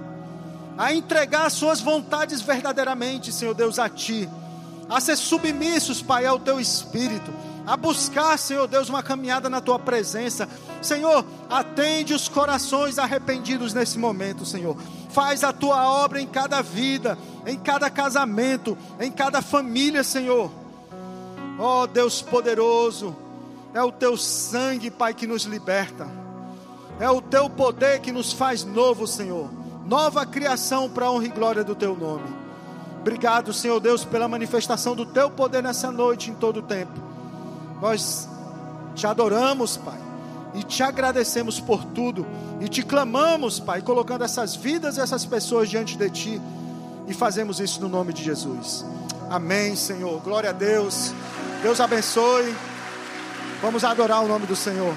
a entregar suas vontades verdadeiramente, Senhor Deus, a Ti, a ser submissos, Pai, ao Teu Espírito, a buscar, Senhor Deus, uma caminhada na Tua presença. Senhor, atende os corações arrependidos nesse momento, Senhor. Faz a Tua obra em cada vida, em cada casamento, em cada família, Senhor. Ó oh, Deus poderoso, é o teu sangue, Pai, que nos liberta. É o teu poder que nos faz novo, Senhor. Nova criação para a honra e glória do teu nome. Obrigado, Senhor Deus, pela manifestação do teu poder nessa noite, em todo o tempo. Nós Te adoramos, Pai, e te agradecemos por tudo, e te clamamos, Pai, colocando essas vidas e essas pessoas diante de Ti, e fazemos isso no nome de Jesus. Amém, Senhor. Glória a Deus. Deus abençoe. Vamos adorar o nome do Senhor.